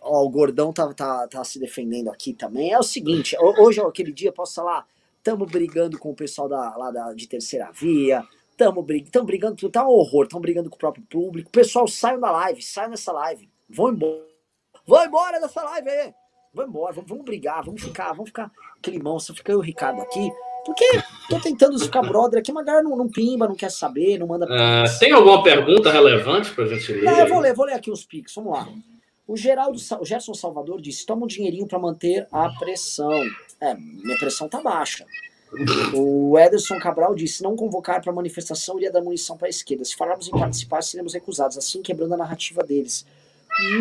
Ó, o Gordão tá, tá, tá se defendendo aqui também. É o seguinte, hoje é aquele dia, posso falar, estamos brigando com o pessoal da, lá da, de terceira via, Estamos brigando, brigando, tá um horror, estão brigando com o próprio público. Pessoal, saiam da live, saiam dessa live. Vão embora. Vão embora dessa live aí. Vão embora, vamos, vamos brigar, vamos ficar, vamos ficar climão. Só fica eu e o Ricardo aqui. Porque tô tentando ficar brother aqui, mas a galera não, não pimba, não quer saber, não manda. Uh, tem alguma pergunta relevante pra gente ler? Vou ler, vou ler aqui os pics, vamos lá. O Geraldo, o Gerson Salvador disse: toma um dinheirinho para manter a pressão. É, minha pressão tá baixa. O Ederson Cabral disse: não convocar para manifestação iria dar munição para a esquerda. Se falarmos em participar, seremos recusados, assim quebrando a narrativa deles.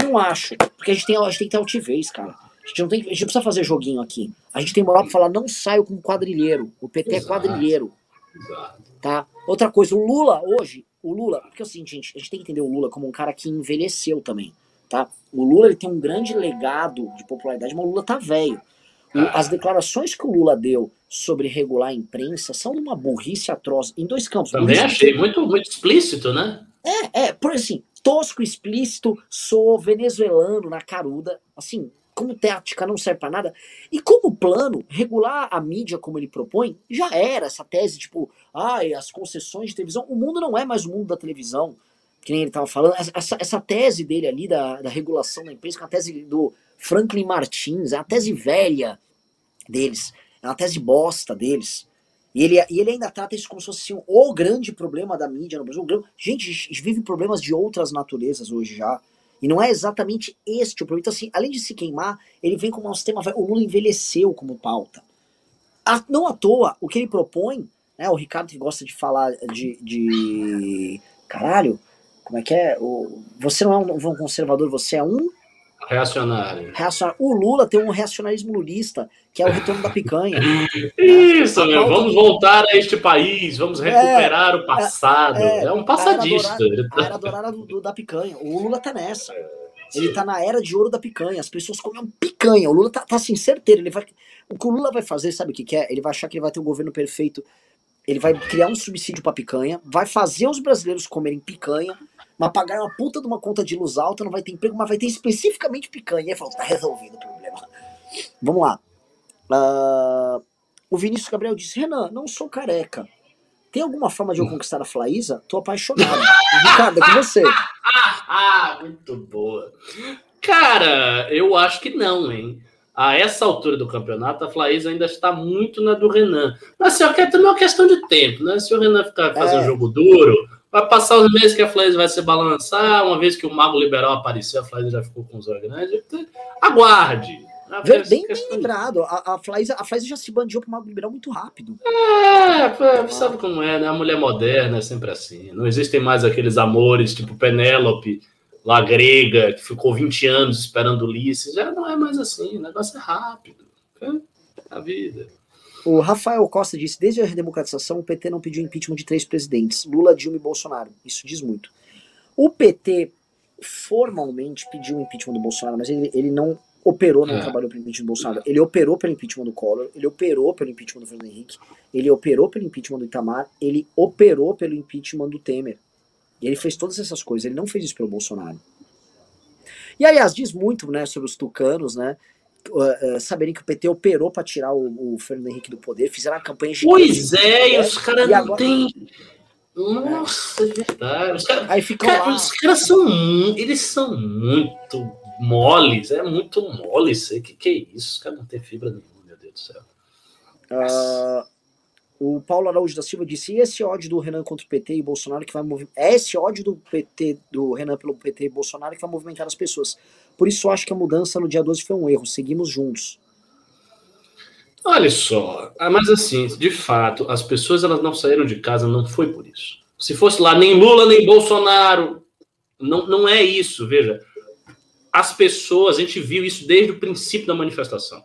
Não acho, porque a gente tem, a gente tem que ter altivez, cara. A gente, não tem, a gente não precisa fazer joguinho aqui. A gente tem moral para falar: não saio com quadrilheiro. O PT Exato. é quadrilheiro. Exato. Tá? Outra coisa, o Lula hoje, o Lula, porque é o seguinte, gente, a gente tem que entender o Lula como um cara que envelheceu também. Tá? O Lula ele tem um grande legado de popularidade, mas o Lula tá velho. As declarações que o Lula deu sobre regular a imprensa são uma burrice atroz em dois campos. Também achei muito, muito explícito, né? É, é, por assim, tosco, explícito, sou venezuelano na caruda, assim, como tática não serve para nada. E como plano, regular a mídia como ele propõe, já era essa tese, tipo, ai, as concessões de televisão. O mundo não é mais o mundo da televisão, que nem ele estava falando. Essa, essa tese dele ali da, da regulação da imprensa, que é a tese do Franklin Martins, é a tese velha deles. É uma tese bosta deles. E ele, e ele ainda trata isso como se fosse assim, o grande problema da mídia no Brasil. Gente, a gente vive problemas de outras naturezas hoje já. E não é exatamente este o problema. Então, assim, além de se queimar, ele vem com um sistema. O Lula envelheceu como pauta. A, não à toa, o que ele propõe, né? O Ricardo que gosta de falar de. de caralho, como é que é? O, você não é um, um conservador, você é um Reacionário. Reacionário. O Lula tem um reacionarismo lulista, que é o retorno da picanha. Isso, meu. Vamos voltar a este país, vamos é, recuperar é, o passado. É, é um passadista. A era dourada, do, do, da picanha. O Lula tá nessa. Ele tá na era de ouro da picanha. As pessoas comiam picanha. O Lula tá, tá assim, certeiro. Ele vai, o que o Lula vai fazer, sabe o que, que é? Ele vai achar que ele vai ter um governo perfeito. Ele vai criar um subsídio para picanha, vai fazer os brasileiros comerem picanha mas pagar uma puta de uma conta de luz alta, não vai ter emprego, mas vai ter especificamente picanha. E aí falou, tá resolvido o problema. Vamos lá. Uh, o Vinícius Gabriel disse, Renan, não sou careca. Tem alguma forma de eu conquistar a Flaísa? Tô apaixonado. Ricardo, é com você. Muito boa. Cara, eu acho que não, hein? A essa altura do campeonato, a Flaísa ainda está muito na do Renan. Mas assim, é também uma questão de tempo, né? Se o Renan ficar fazendo é. um jogo duro, Vai passar os meses que a Flash vai se balançar, uma vez que o Mago Liberal apareceu, a Flash já ficou com os olhos grandes. Aguarde. Bem, bem lembrado, a, a, a já se bandiou pro Mago Liberal muito rápido. É, sabe como é, né? A mulher moderna é sempre assim. Não existem mais aqueles amores tipo Penélope, lá grega, que ficou 20 anos esperando Ulisses. Já não é mais assim, o negócio é rápido. É a vida. O Rafael Costa disse: desde a redemocratização, o PT não pediu impeachment de três presidentes: Lula, Dilma e Bolsonaro. Isso diz muito. O PT formalmente pediu o impeachment do Bolsonaro, mas ele, ele não operou, não é. trabalhou pelo impeachment do Bolsonaro. Ele operou pelo impeachment do Collor, ele operou pelo impeachment do Fernando Henrique, ele operou pelo impeachment do Itamar, ele operou pelo impeachment do Temer. E ele fez todas essas coisas, ele não fez isso pelo Bolsonaro. E aliás, diz muito né, sobre os tucanos, né? Uh, saberem que o PT operou para tirar o, o, Fernando Henrique do poder, fizeram a campanha gigante. Pois é, e os caras não agora... têm. Nossa, é verdade. Os caras, Aí ficam cara, lá. Os caras são eles são muito moles, é muito mole aí. Que que é isso? Os caras não têm fibra nenhuma, meu Deus do céu. Uh, o Paulo Araújo da Silva disse: e esse ódio do Renan contra o PT e Bolsonaro que vai. É esse ódio do PT, do Renan pelo PT e Bolsonaro que vai movimentar as pessoas. Por isso acho que a mudança no dia 12 foi um erro. Seguimos juntos. Olha só, ah, mas assim, de fato, as pessoas elas não saíram de casa, não foi por isso. Se fosse lá nem Lula nem Bolsonaro, não, não é isso, veja. As pessoas, a gente viu isso desde o princípio da manifestação.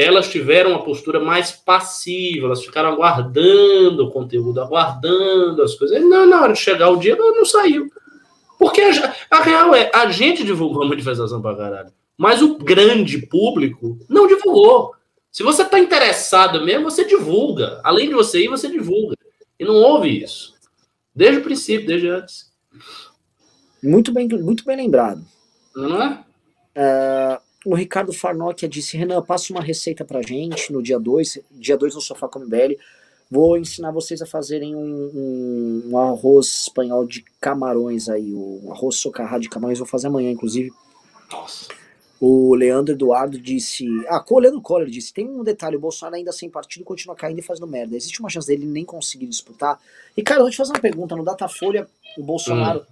Elas tiveram uma postura mais passiva, elas ficaram aguardando o conteúdo, aguardando as coisas. E não, na hora de chegar o dia, não, não saiu. Porque a, a, real é, a gente divulgou a manifestação pra caralho, mas o grande público não divulgou. Se você está interessado mesmo, você divulga. Além de você ir, você divulga. E não houve isso. Desde o princípio, desde antes. Muito bem, muito bem lembrado. Não é? é o Ricardo Farnock disse: Renan, passa uma receita pra gente no dia 2, dia 2 no Sofá com MBL. Vou ensinar vocês a fazerem um, um, um, arroz espanhol de camarões aí, o um arroz socarrado de camarões. Vou fazer amanhã, inclusive. Nossa. O Leandro Eduardo disse. Ah, o Leandro Coller disse: tem um detalhe, o Bolsonaro ainda sem partido continua caindo e fazendo merda. Existe uma chance dele nem conseguir disputar. E, cara, eu vou te fazer uma pergunta. No Datafolha, o Bolsonaro hum.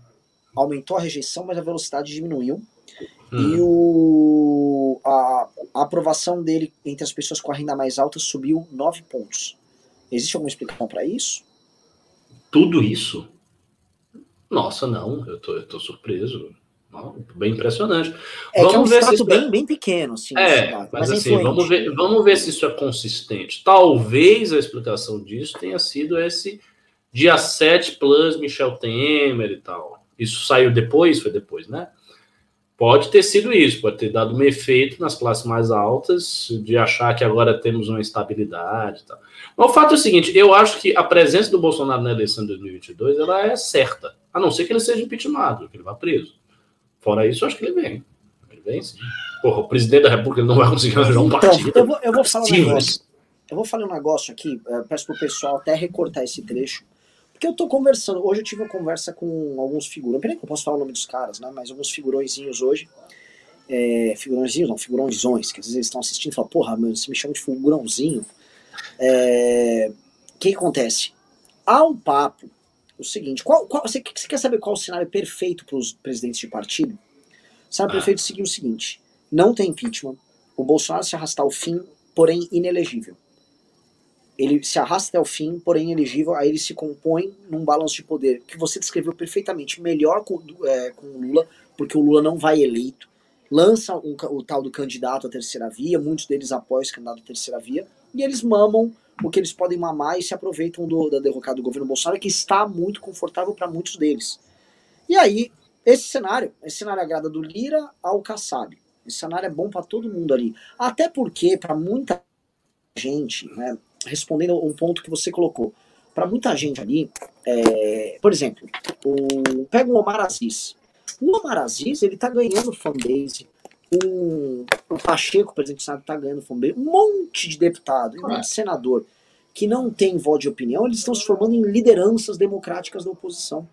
aumentou a rejeição, mas a velocidade diminuiu. Hum. E o, a, a, aprovação dele entre as pessoas com a renda mais alta subiu 9 pontos. Existe alguma explicação para isso? Tudo isso? Nossa, não, eu tô, eu tô surpreso. Bem impressionante. É vamos é um ver se isso bem, é... bem pequeno, assim. É, mas, mas assim, vamos ver, vamos ver se isso é consistente. Talvez a explicação disso tenha sido esse dia 7 plus Michel Temer e tal. Isso saiu depois? Foi depois, né? Pode ter sido isso, pode ter dado um efeito nas classes mais altas de achar que agora temos uma estabilidade tal. Mas o fato é o seguinte, eu acho que a presença do Bolsonaro na eleição de 2022 ela é certa, a não ser que ele seja impeachmentado, que ele vá preso. Fora isso, eu acho que ele vem. Ele vem sim. Porra, o presidente da República não vai conseguir arranjar um então, partido. Eu vou, eu vou falar um negócio. Eu vou falar um negócio aqui, é, peço pro pessoal até recortar esse trecho. Porque eu tô conversando, hoje eu tive uma conversa com alguns figurões, peraí que eu posso falar o nome dos caras, né? Mas alguns figurõezinhos hoje. É, figurõezinhos, não, figurõezões, que às vezes eles estão assistindo e falam, porra, mano, você me chama de figurãozinho. É, o que acontece? Há um papo o seguinte: qual, qual, você, você quer saber qual o cenário perfeito para os presidentes de partido? O cenário ah. perfeito seria o seguinte: não tem impeachment, o Bolsonaro se arrastar ao fim, porém inelegível. Ele se arrasta até o fim, porém inelegível, aí ele se compõe num balanço de poder que você descreveu perfeitamente, melhor com, é, com o Lula, porque o Lula não vai eleito. Lança um, o tal do candidato à terceira via, muitos deles apoiam esse candidato à terceira via, e eles mamam porque eles podem mamar e se aproveitam do, da derrocada do governo Bolsonaro, que está muito confortável para muitos deles. E aí, esse cenário, esse cenário agrada do Lira ao Kassab. Esse cenário é bom para todo mundo ali. Até porque, para muita gente, né, respondendo um ponto que você colocou, para muita gente ali, é, por exemplo, o, pega o Omar Aziz. O Omar Aziz, ele tá ganhando fanbase, um, o Pacheco, presidente do Senado, está ganhando fundo um monte de deputado, um monte de senador que não tem voz de opinião, eles estão se formando em lideranças democráticas da oposição.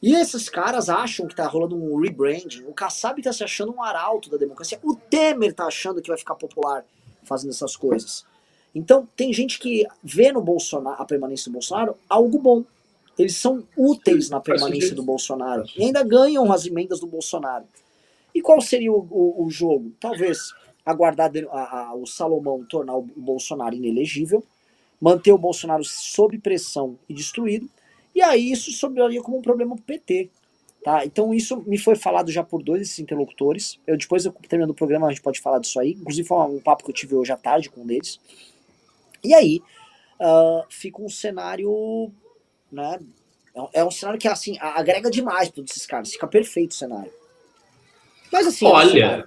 E esses caras acham que está rolando um rebranding. O Kassab está se achando um arauto da democracia. O Temer está achando que vai ficar popular fazendo essas coisas. Então, tem gente que vê no Bolsonaro, a permanência do Bolsonaro, algo bom. Eles são úteis na permanência do Bolsonaro. E ainda ganham as emendas do Bolsonaro. E qual seria o, o, o jogo? Talvez aguardar a, a, o Salomão tornar o Bolsonaro inelegível, manter o Bolsonaro sob pressão e destruído, e aí isso sobraria como um problema para o PT. Tá? Então isso me foi falado já por dois desses interlocutores. Eu depois, eu, terminando o programa, a gente pode falar disso aí. Inclusive foi um papo que eu tive hoje à tarde com um deles. E aí uh, fica um cenário, né? É um cenário que assim agrega demais para todos esses caras. Fica perfeito o cenário. Mas assim. Olha,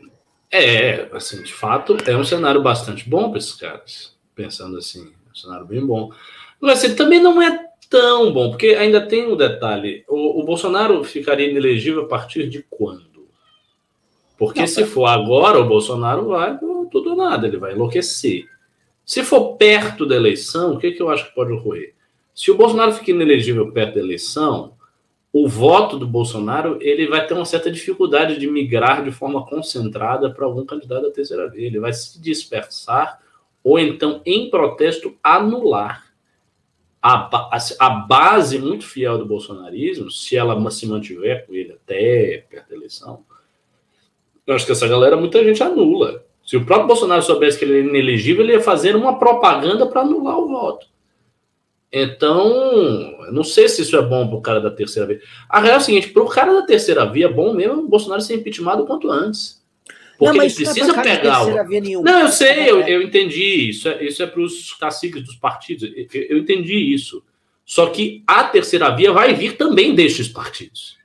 é, assim, de fato, é um cenário bastante bom para esses caras. Pensando assim, é um cenário bem bom. Mas assim, também não é tão bom, porque ainda tem um detalhe: o, o Bolsonaro ficaria inelegível a partir de quando? Porque não, se for agora, o Bolsonaro vai tudo ou nada, ele vai enlouquecer. Se for perto da eleição, o que, que eu acho que pode ocorrer? Se o Bolsonaro fica inelegível perto da eleição, o voto do Bolsonaro ele vai ter uma certa dificuldade de migrar de forma concentrada para algum candidato da terceira via. Ele vai se dispersar ou então, em protesto, anular. A, a, a base muito fiel do bolsonarismo, se ela se mantiver com ele até perto da eleição, eu acho que essa galera, muita gente anula. Se o próprio Bolsonaro soubesse que ele é inelegível, ele ia fazer uma propaganda para anular o voto. Então, não sei se isso é bom para o cara da terceira via. A real é o seguinte: para o cara da terceira via, é bom mesmo o Bolsonaro ser impeachmentado quanto antes. Porque não, ele precisa não é pegar. O... Não, eu sei, eu, eu entendi. Isso é, isso é para os caciques dos partidos. Eu, eu entendi isso. Só que a terceira via vai vir também destes partidos.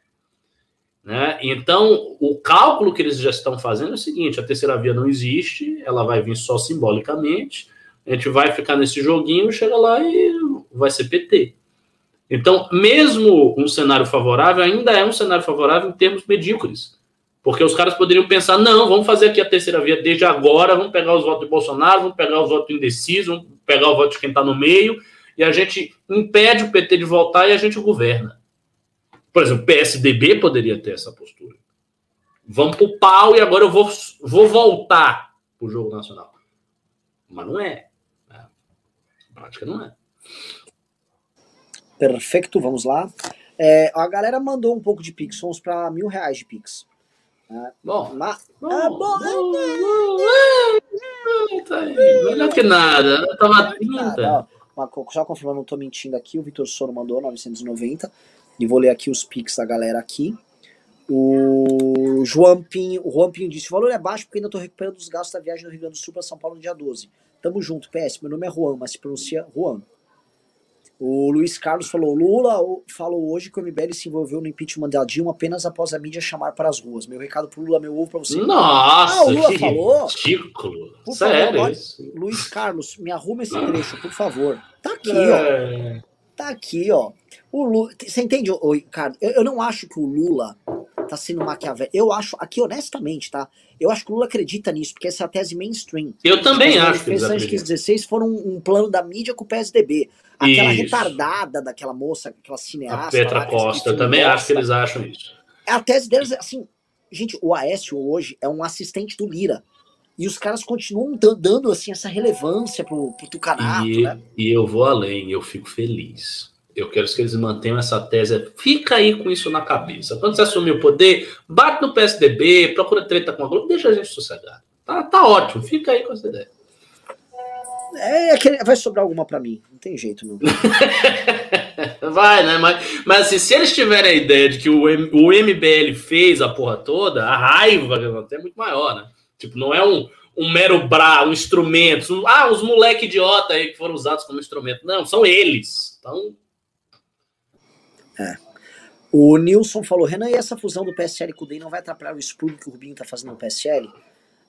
Né? Então, o cálculo que eles já estão fazendo é o seguinte: a terceira via não existe, ela vai vir só simbolicamente. A gente vai ficar nesse joguinho, chega lá e vai ser PT. Então, mesmo um cenário favorável, ainda é um cenário favorável em termos medíocres. Porque os caras poderiam pensar: não, vamos fazer aqui a terceira via desde agora, vamos pegar os votos de Bolsonaro, vamos pegar os votos indecisos, vamos pegar o voto de quem está no meio, e a gente impede o PT de voltar e a gente governa. Por exemplo, o PSDB poderia ter essa postura. Vamos para o pau e agora eu vou, vou voltar para o jogo nacional. Mas não é. Né? Na prática não é. Perfeito, vamos lá. É, a galera mandou um pouco de Pix, fomos para mil reais de Pix. É, bom, mas, bom, ah, bom, bom, bom, tá melhor que nada, tava 30. Só confirmando, não tô mentindo aqui, o Vitor Soro mandou 990. E vou ler aqui os pics da galera aqui. O João Pinho, o Juan Pinho disse: o valor é baixo porque ainda estou recuperando os gastos da viagem do Rio Grande do Sul para São Paulo no dia 12. Tamo junto, PS. Meu nome é Juan, mas se pronuncia Juan. O Luiz Carlos falou: Lula falou hoje que o MBL se envolveu no impeachment da Dilma apenas após a mídia chamar para as ruas. Meu recado pro Lula, meu ovo para você. Nossa, ah, o Lula falou. Ridículo. Por Sério? Favor, Luiz Carlos, me arruma esse trecho, por favor. Tá aqui, é... ó. Tá aqui, ó. O Lula, você entende, ô, Ricardo? Eu, eu não acho que o Lula tá sendo maquiavélico. Eu acho, aqui honestamente, tá? Eu acho que o Lula acredita nisso, porque essa é a tese mainstream. Eu também acho. As eleições de 16 foram um, um, plano da mídia com o PSDB. Aquela isso. retardada daquela moça, aquela cineasta. A Petra lá, Costa, eu também acho que eles acham isso. A tese deles é assim, gente, o Aécio hoje é um assistente do Lira. E os caras continuam dando assim essa relevância pro, pro Tucanato, e, né? E eu vou além, eu fico feliz. Eu quero que eles mantenham essa tese. Fica aí com isso na cabeça. Quando você assumir o poder, bate no PSDB, procura treta com a Globo, deixa a gente sossegar. Tá, tá ótimo, fica aí com essa ideia. É, é vai sobrar alguma para mim. Não tem jeito, não. vai, né? Mas, mas assim, se eles tiverem a ideia de que o, o MBL fez a porra toda, a raiva que ter é muito maior, né? Tipo, não é um, um mero bra, um instrumento. Um, ah, os moleque idiota aí que foram usados como instrumento. Não, são eles. Então. É. O Nilson falou, Renan, e essa fusão do PSL com o DEM não vai atrapalhar o estudo que o Rubinho tá fazendo no PSL? Uh,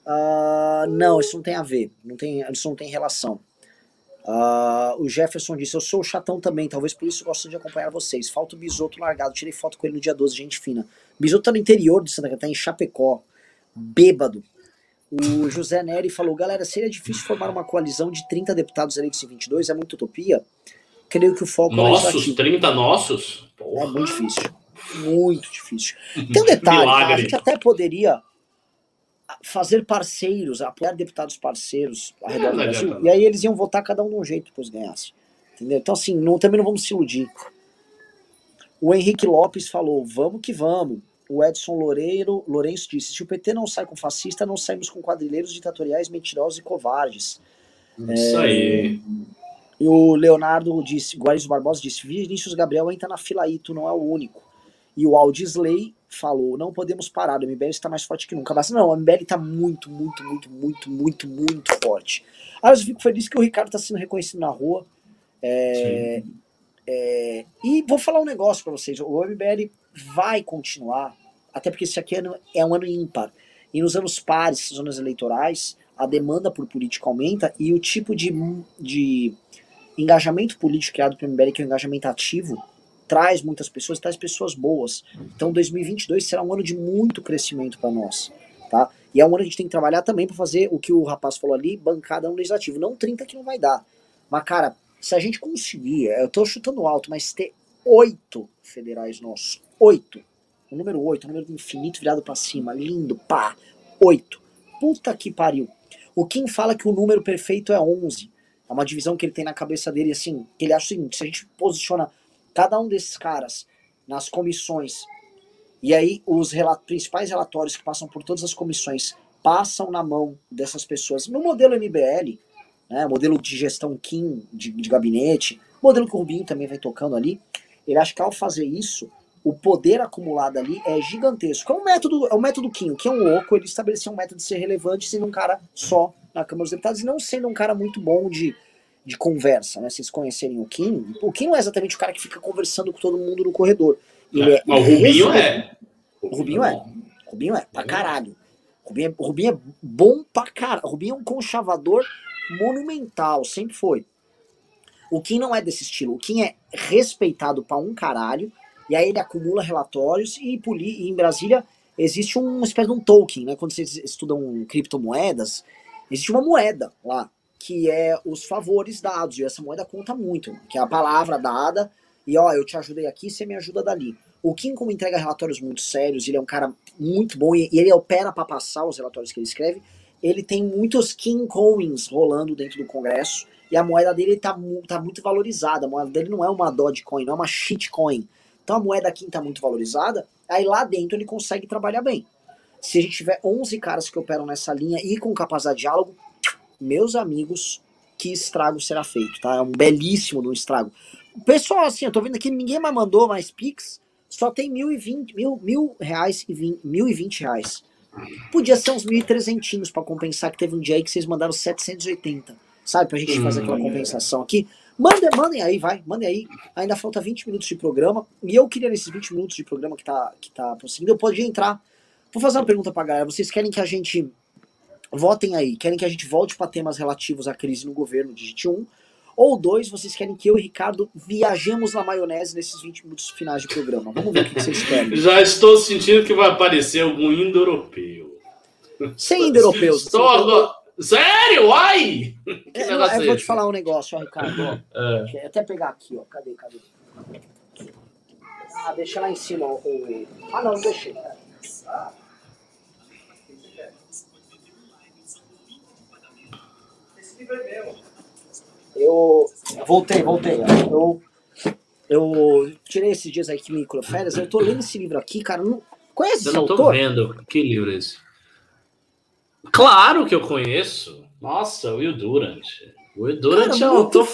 ah, não, isso não tem a ver. Não tem, isso não tem relação. Uh, o Jefferson disse: Eu sou chatão também, talvez por isso gosto de acompanhar vocês. Falta o Bisoto largado. Tirei foto com ele no dia 12, gente fina. Bisoto tá no interior de Santa Catarina, tá em Chapecó. Bêbado. O José Neri falou: galera, seria difícil formar uma coalizão de 30 deputados eleitos em 22, é muita utopia. Creio que o foco Nossos, é 30 nossos? Porra. É muito difícil. Muito difícil. Tem um detalhe, tá? a gente até poderia fazer parceiros, apoiar deputados parceiros ao redor do Brasil, e aí eles iam votar cada um de um jeito depois ganhasse. Entendeu? Então, assim, não, também não vamos se iludir. O Henrique Lopes falou: vamos que vamos o Edson Loureiro, Lourenço disse: se o PT não sai com fascista, não saímos com quadrilheiros ditatoriais, mentirosos e covardes. Isso é, aí. E o Leonardo disse, Guaris Barbosa disse: Vinícius Gabriel entra na fila aí, tu não é o único. E o Aldisley falou: não podemos parar, o MBL está mais forte que nunca. Mas não, o MBL está muito, muito, muito, muito, muito, muito forte. Aí eu fico feliz que o Ricardo está sendo reconhecido na rua. É, é, e vou falar um negócio para vocês: o MBL vai continuar, até porque esse aqui é, é um ano ímpar. E nos anos pares, zonas eleitorais, a demanda por política aumenta e o tipo de, de engajamento político criado pelo MBL, que é um engajamento ativo, traz muitas pessoas, traz pessoas boas. Então 2022 será um ano de muito crescimento para nós, tá? E é um ano que a gente tem que trabalhar também para fazer o que o rapaz falou ali, bancada no legislativo. Não 30 que não vai dar. Mas, cara, se a gente conseguir, eu tô chutando alto, mas ter oito federais nossos, oito. O número oito, o número infinito virado para cima, lindo, pá, oito. Puta que pariu. O Kim fala que o número perfeito é 11. É uma divisão que ele tem na cabeça dele, assim, que ele acha o seguinte, se a gente posiciona cada um desses caras nas comissões, e aí os principais relatórios que passam por todas as comissões passam na mão dessas pessoas. No modelo MBL, né, modelo de gestão Kim de, de gabinete, modelo que o Rubinho também vai tocando ali, ele acha que ao fazer isso, o poder acumulado ali é gigantesco. É um método, é o método Kim, que é um louco, ele estabeleceu um método de ser relevante sendo um cara só na Câmara dos Deputados e não sendo um cara muito bom de, de conversa, né? Vocês conhecerem o Kim, o Kim não é exatamente o cara que fica conversando com todo mundo no corredor. Ele é, mas o Rubinho é. O Rubinho é. O Rubinho é, pra caralho. Rubinho é, Rubinho é bom pra caralho. O Rubinho é um conchavador monumental, sempre foi. O Kim não é desse estilo. O Kim é respeitado pra um caralho, e aí ele acumula relatórios, e, e em Brasília existe uma espécie de um token, né? Quando vocês estudam criptomoedas, existe uma moeda lá, que é os favores dados, e essa moeda conta muito, que é a palavra dada, e ó, eu te ajudei aqui, você me ajuda dali. O Kim, como entrega relatórios muito sérios, ele é um cara muito bom, e ele opera para passar os relatórios que ele escreve, ele tem muitos Kim Coins rolando dentro do Congresso, e a moeda dele tá, tá muito valorizada, a moeda dele não é uma Dogecoin, não é uma shitcoin. Então a moeda Kim tá muito valorizada, aí lá dentro ele consegue trabalhar bem. Se a gente tiver 11 caras que operam nessa linha e com capacidade de diálogo, meus amigos, que estrago será feito, tá? É um belíssimo do estrago. Pessoal, assim, eu tô vendo aqui, ninguém mais mandou mais Pix, só tem mil e vinte, mil, mil reais e vinte, mil e vinte reais. Podia ser uns mil e trezentinhos pra compensar que teve um dia aí que vocês mandaram 780, sabe? Pra gente fazer aquela hum. compensação aqui. Mandem, mandem aí, vai, mandem aí. Ainda falta 20 minutos de programa. E eu queria, nesses 20 minutos de programa que tá, que tá prosseguindo, eu podia entrar Vou fazer uma pergunta pra galera. Vocês querem que a gente. Votem aí. Querem que a gente volte para temas relativos à crise no governo, digite 1. Ou dois, vocês querem que eu e Ricardo viajemos na maionese nesses 20 minutos finais de programa? Vamos ver o que vocês querem. Já estou sentindo que vai aparecer algum indo-europeu. Sem indo-europeus. Estou... Sério? Ai! É, eu, eu vou te falar um negócio, ó, Ricardo. Ó. É. Até pegar aqui, ó. Cadê, cadê? Ah, deixa lá em cima o. Ah, não, não deixei. Eu voltei, voltei. Eu, eu tirei esses dias aqui microférias. Eu tô lendo esse livro aqui, cara. Não, conhece eu esse não autor? tô vendo. Que livro é esse? Claro que eu conheço. Nossa, Will Durant. O Will Durant cara, é um autor.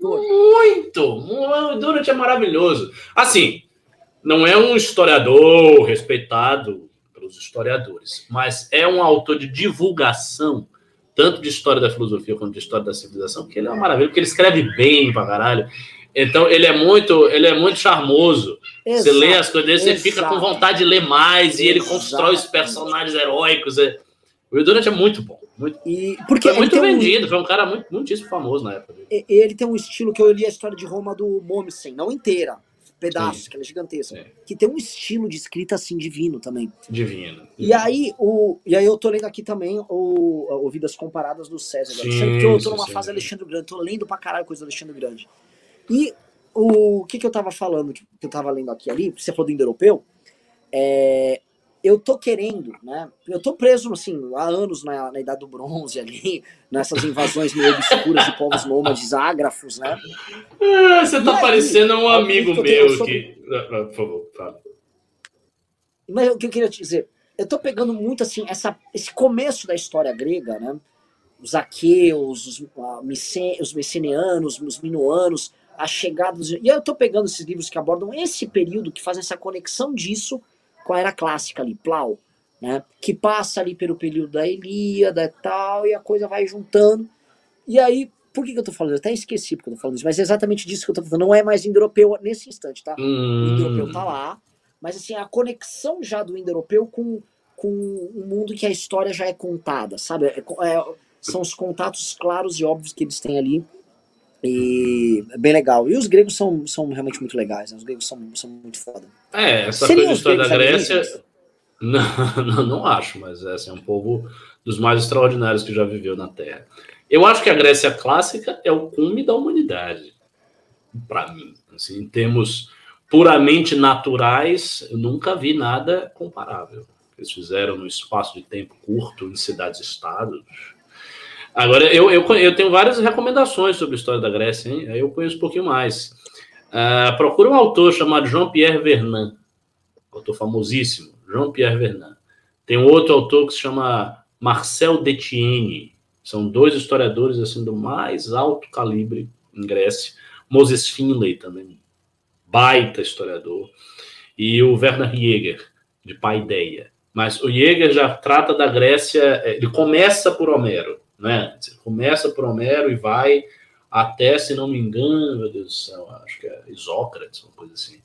Muito! O Will Durant é maravilhoso. Assim, não é um historiador respeitado pelos historiadores, mas é um autor de divulgação tanto de história da filosofia quanto de história da civilização, que ele é uma maravilha, porque ele escreve bem pra caralho. Então ele é muito, ele é muito charmoso. Exato, você lê as coisas dele, você fica com vontade de ler mais Exato. e ele constrói os personagens heróicos. É... O Durant é muito bom. Muito, e porque foi muito vendido, um... foi um cara muito, muitíssimo famoso na época. Dele. Ele tem um estilo que eu li a história de Roma do Mommsen, não inteira, pedaços, Sim. que ela é gigantesca. Sim. Que tem um estilo de escrita assim divino também. Divino. E aí, o, e aí eu tô lendo aqui também o, o Vidas Comparadas do César. Sim, porque eu tô numa fase Alexandre Grande, tô lendo pra caralho coisa do Alexandre Grande. E o que que eu tava falando, que eu tava lendo aqui ali, você falou do indo-europeu, é, eu tô querendo, né? Eu tô preso, assim, há anos na, na Idade do Bronze ali, nessas invasões meio obscuras de povos nômades, ágrafos, né? Ah, você tá aí, parecendo um amigo meu sobre... que. Ah, ah, por favor, fala. Mas o que eu queria te dizer, eu tô pegando muito, assim, essa, esse começo da história grega, né? Os aqueus, os, uh, os messenianos, os minoanos, a chegada dos... E eu tô pegando esses livros que abordam esse período, que fazem essa conexão disso com a era clássica ali, Plau, né? Que passa ali pelo período da Ilíada e tal, e a coisa vai juntando. E aí, por que, que eu tô falando? Eu até esqueci porque eu tô falando isso, mas é exatamente disso que eu tô falando. Não é mais indo-europeu nesse instante, tá? Hum. O indo-europeu tá lá, mas assim, a conexão já do indo-europeu com, com um mundo que a história já é contada, sabe? É, é, são os contatos claros e óbvios que eles têm ali. E é bem legal. E os gregos são, são realmente muito legais, né? Os gregos são, são muito foda. É, essa Seriam coisa história da Grécia. Não, não, não, acho, mas é, assim, é um povo dos mais extraordinários que já viveu na Terra. Eu acho que a Grécia clássica é o cume da humanidade, para mim. Assim, em termos puramente naturais, eu nunca vi nada comparável. Eles fizeram no espaço de tempo curto, em cidades-estados. Agora, eu, eu, eu tenho várias recomendações sobre a história da Grécia, hein? eu conheço um pouquinho mais. Uh, procura um autor chamado Jean-Pierre Vernant, autor famosíssimo, Jean-Pierre Vernant. Tem um outro autor que se chama Marcel Detienne. São dois historiadores assim do mais alto calibre em Grécia. Moses Finlay também, baita historiador. E o Werner Jäger, de Paideia. Mas o Jäger já trata da Grécia, é, ele começa por Homero, né? Começa por Homero e vai até, se não me engano, meu Deus do céu, acho que é Isócrates, uma coisa assim.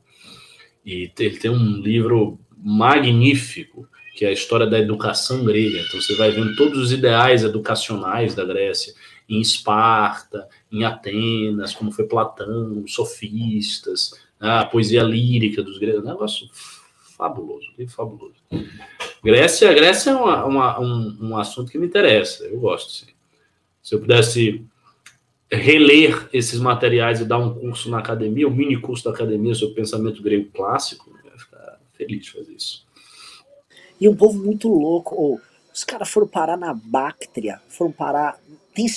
E ele tem um livro magnífico, que é a história da educação grega. Então você vai vendo todos os ideais educacionais da Grécia, em Esparta, em Atenas, como foi Platão, sofistas, né? a poesia lírica dos gregos, um negócio fabuloso, livro fabuloso. Grécia, Grécia é uma, uma, um, um assunto que me interessa, eu gosto, sim. Se eu pudesse reler esses materiais e dar um curso na academia, um mini curso da academia sobre pensamento grego clássico, eu ia ficar feliz de fazer isso. E um povo muito louco. Oh, os caras foram parar na Bactria, foram parar. Tem,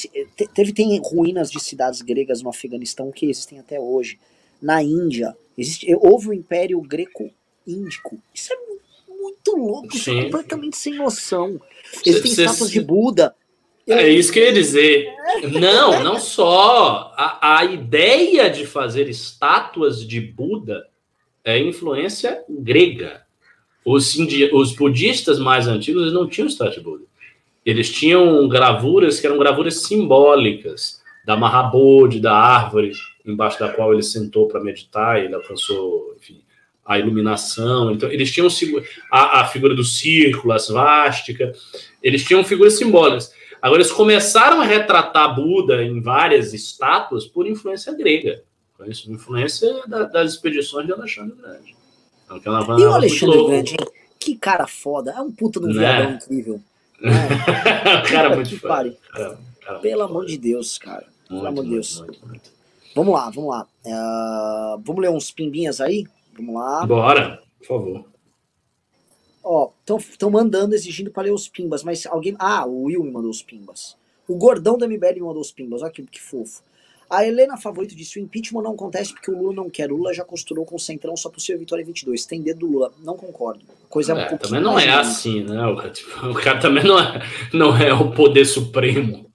teve tem ruínas de cidades gregas no Afeganistão que existem até hoje. Na Índia, existe, houve o Império Greco-Índico. Isso é muito louco, isso é completamente sem noção. Existem cê, estátuas de Buda é isso que eu ia dizer. Não, não só. A, a ideia de fazer estátuas de Buda é influência grega. Os, os budistas mais antigos não tinham estátua de Buda. Eles tinham gravuras que eram gravuras simbólicas da Mahabodhi, da árvore embaixo da qual ele sentou para meditar, ele alcançou, enfim, a iluminação. Então, eles tinham a, a figura do círculo, a svástica, eles tinham figuras simbólicas. Agora, eles começaram a retratar Buda em várias estátuas por influência grega, por influência da, das expedições de Alexandre Grande. Então, e o Alexandre Grande, que cara foda, é um puta de um né? incrível. Né? cara é muito foda. Pelo amor de Deus, cara. Muito, Pelo amor de Deus. Muito, muito, vamos lá, vamos lá. Uh, vamos ler uns pimbinhas aí? Vamos lá. Bora, por favor. Ó, estão mandando, exigindo para ler os pimbas, mas alguém. Ah, o Will me mandou os pimbas. O gordão da MBL me mandou os pimbas, olha que, que fofo. A Helena Favorito disse: o impeachment não acontece porque o Lula não quer. O Lula já costurou com o Centrão sua possível vitória em 22. Tem dedo do Lula. Não concordo. Coisa é, um Também não é assim, né? O cara, tipo, o cara também não é, não é o poder supremo.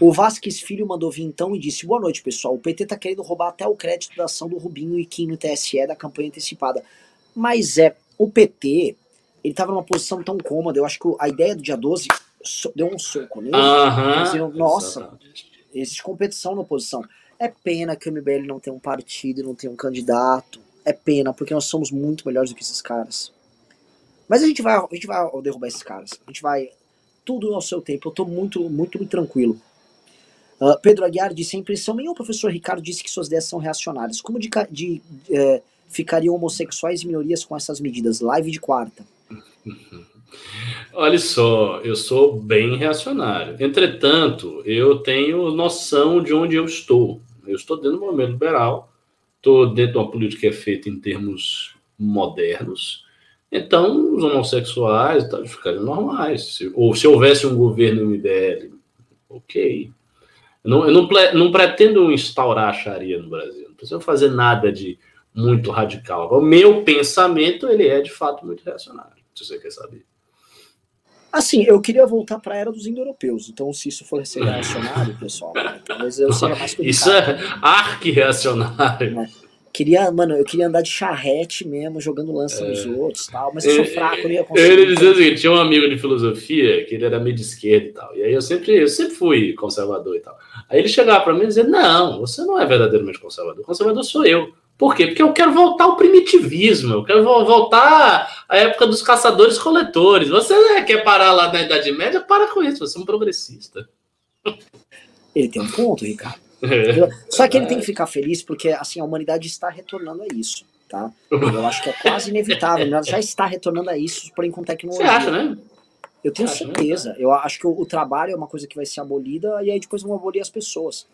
O Vasquez Filho mandou vir então e disse: Boa noite, pessoal. O PT tá querendo roubar até o crédito da ação do Rubinho e Kim no TSE da campanha antecipada. Mas é, o PT, ele tava numa posição tão cômoda, eu acho que a ideia do dia 12 deu um soco nele. Uhum, Nossa, exatamente. existe competição na oposição. É pena que o MBL não tem um partido, não tem um candidato. É pena, porque nós somos muito melhores do que esses caras. Mas a gente vai, a gente vai derrubar esses caras. A gente vai tudo ao seu tempo. Eu tô muito, muito, muito tranquilo. Uh, Pedro Aguiar disse: a impressão nenhum professor Ricardo disse que suas ideias são reacionárias. Como de, de, eh, ficariam homossexuais e minorias com essas medidas? Live de quarta. Olha só, eu sou bem reacionário. Entretanto, eu tenho noção de onde eu estou. Eu estou dentro do movimento liberal, estou dentro de uma política que é feita em termos modernos. Então, os homossexuais tá, ficariam normais. Se, ou se houvesse um governo MBL, ok. Não, eu não, não pretendo instaurar a Sharia no Brasil. Não preciso fazer nada de muito radical. O meu pensamento, ele é de fato muito reacionário, se você quer saber. Assim, eu queria voltar para a era dos indo-europeus. Então, se isso for ser reacionário, pessoal, talvez eu seja mais complicado. Isso é arqui-reacionário. É. Queria, mano, eu queria andar de charrete mesmo, jogando lança é. nos outros tal, mas eu sou fraco, eu não ia conseguir. Ele dizia o seguinte: tinha um amigo de filosofia que ele era meio de esquerda e tal. E aí eu sempre, eu sempre fui conservador e tal. Aí ele chegava para mim e dizia: Não, você não é verdadeiramente conservador. Conservador sou eu. Por quê? Porque eu quero voltar ao primitivismo, eu quero voltar à época dos caçadores-coletores. Você né, quer parar lá na Idade Média? Para com isso, você é um progressista. Ele tem um ponto, Ricardo. É. Só que ele tem que ficar feliz porque assim a humanidade está retornando a isso, tá? Eu acho que é quase inevitável, ela já está retornando a isso, porém com tecnologia. Você acha, né? Eu tenho né? certeza. Né? Eu acho que o, o, trabalho é uma coisa que vai ser abolida e aí depois vão abolir as pessoas.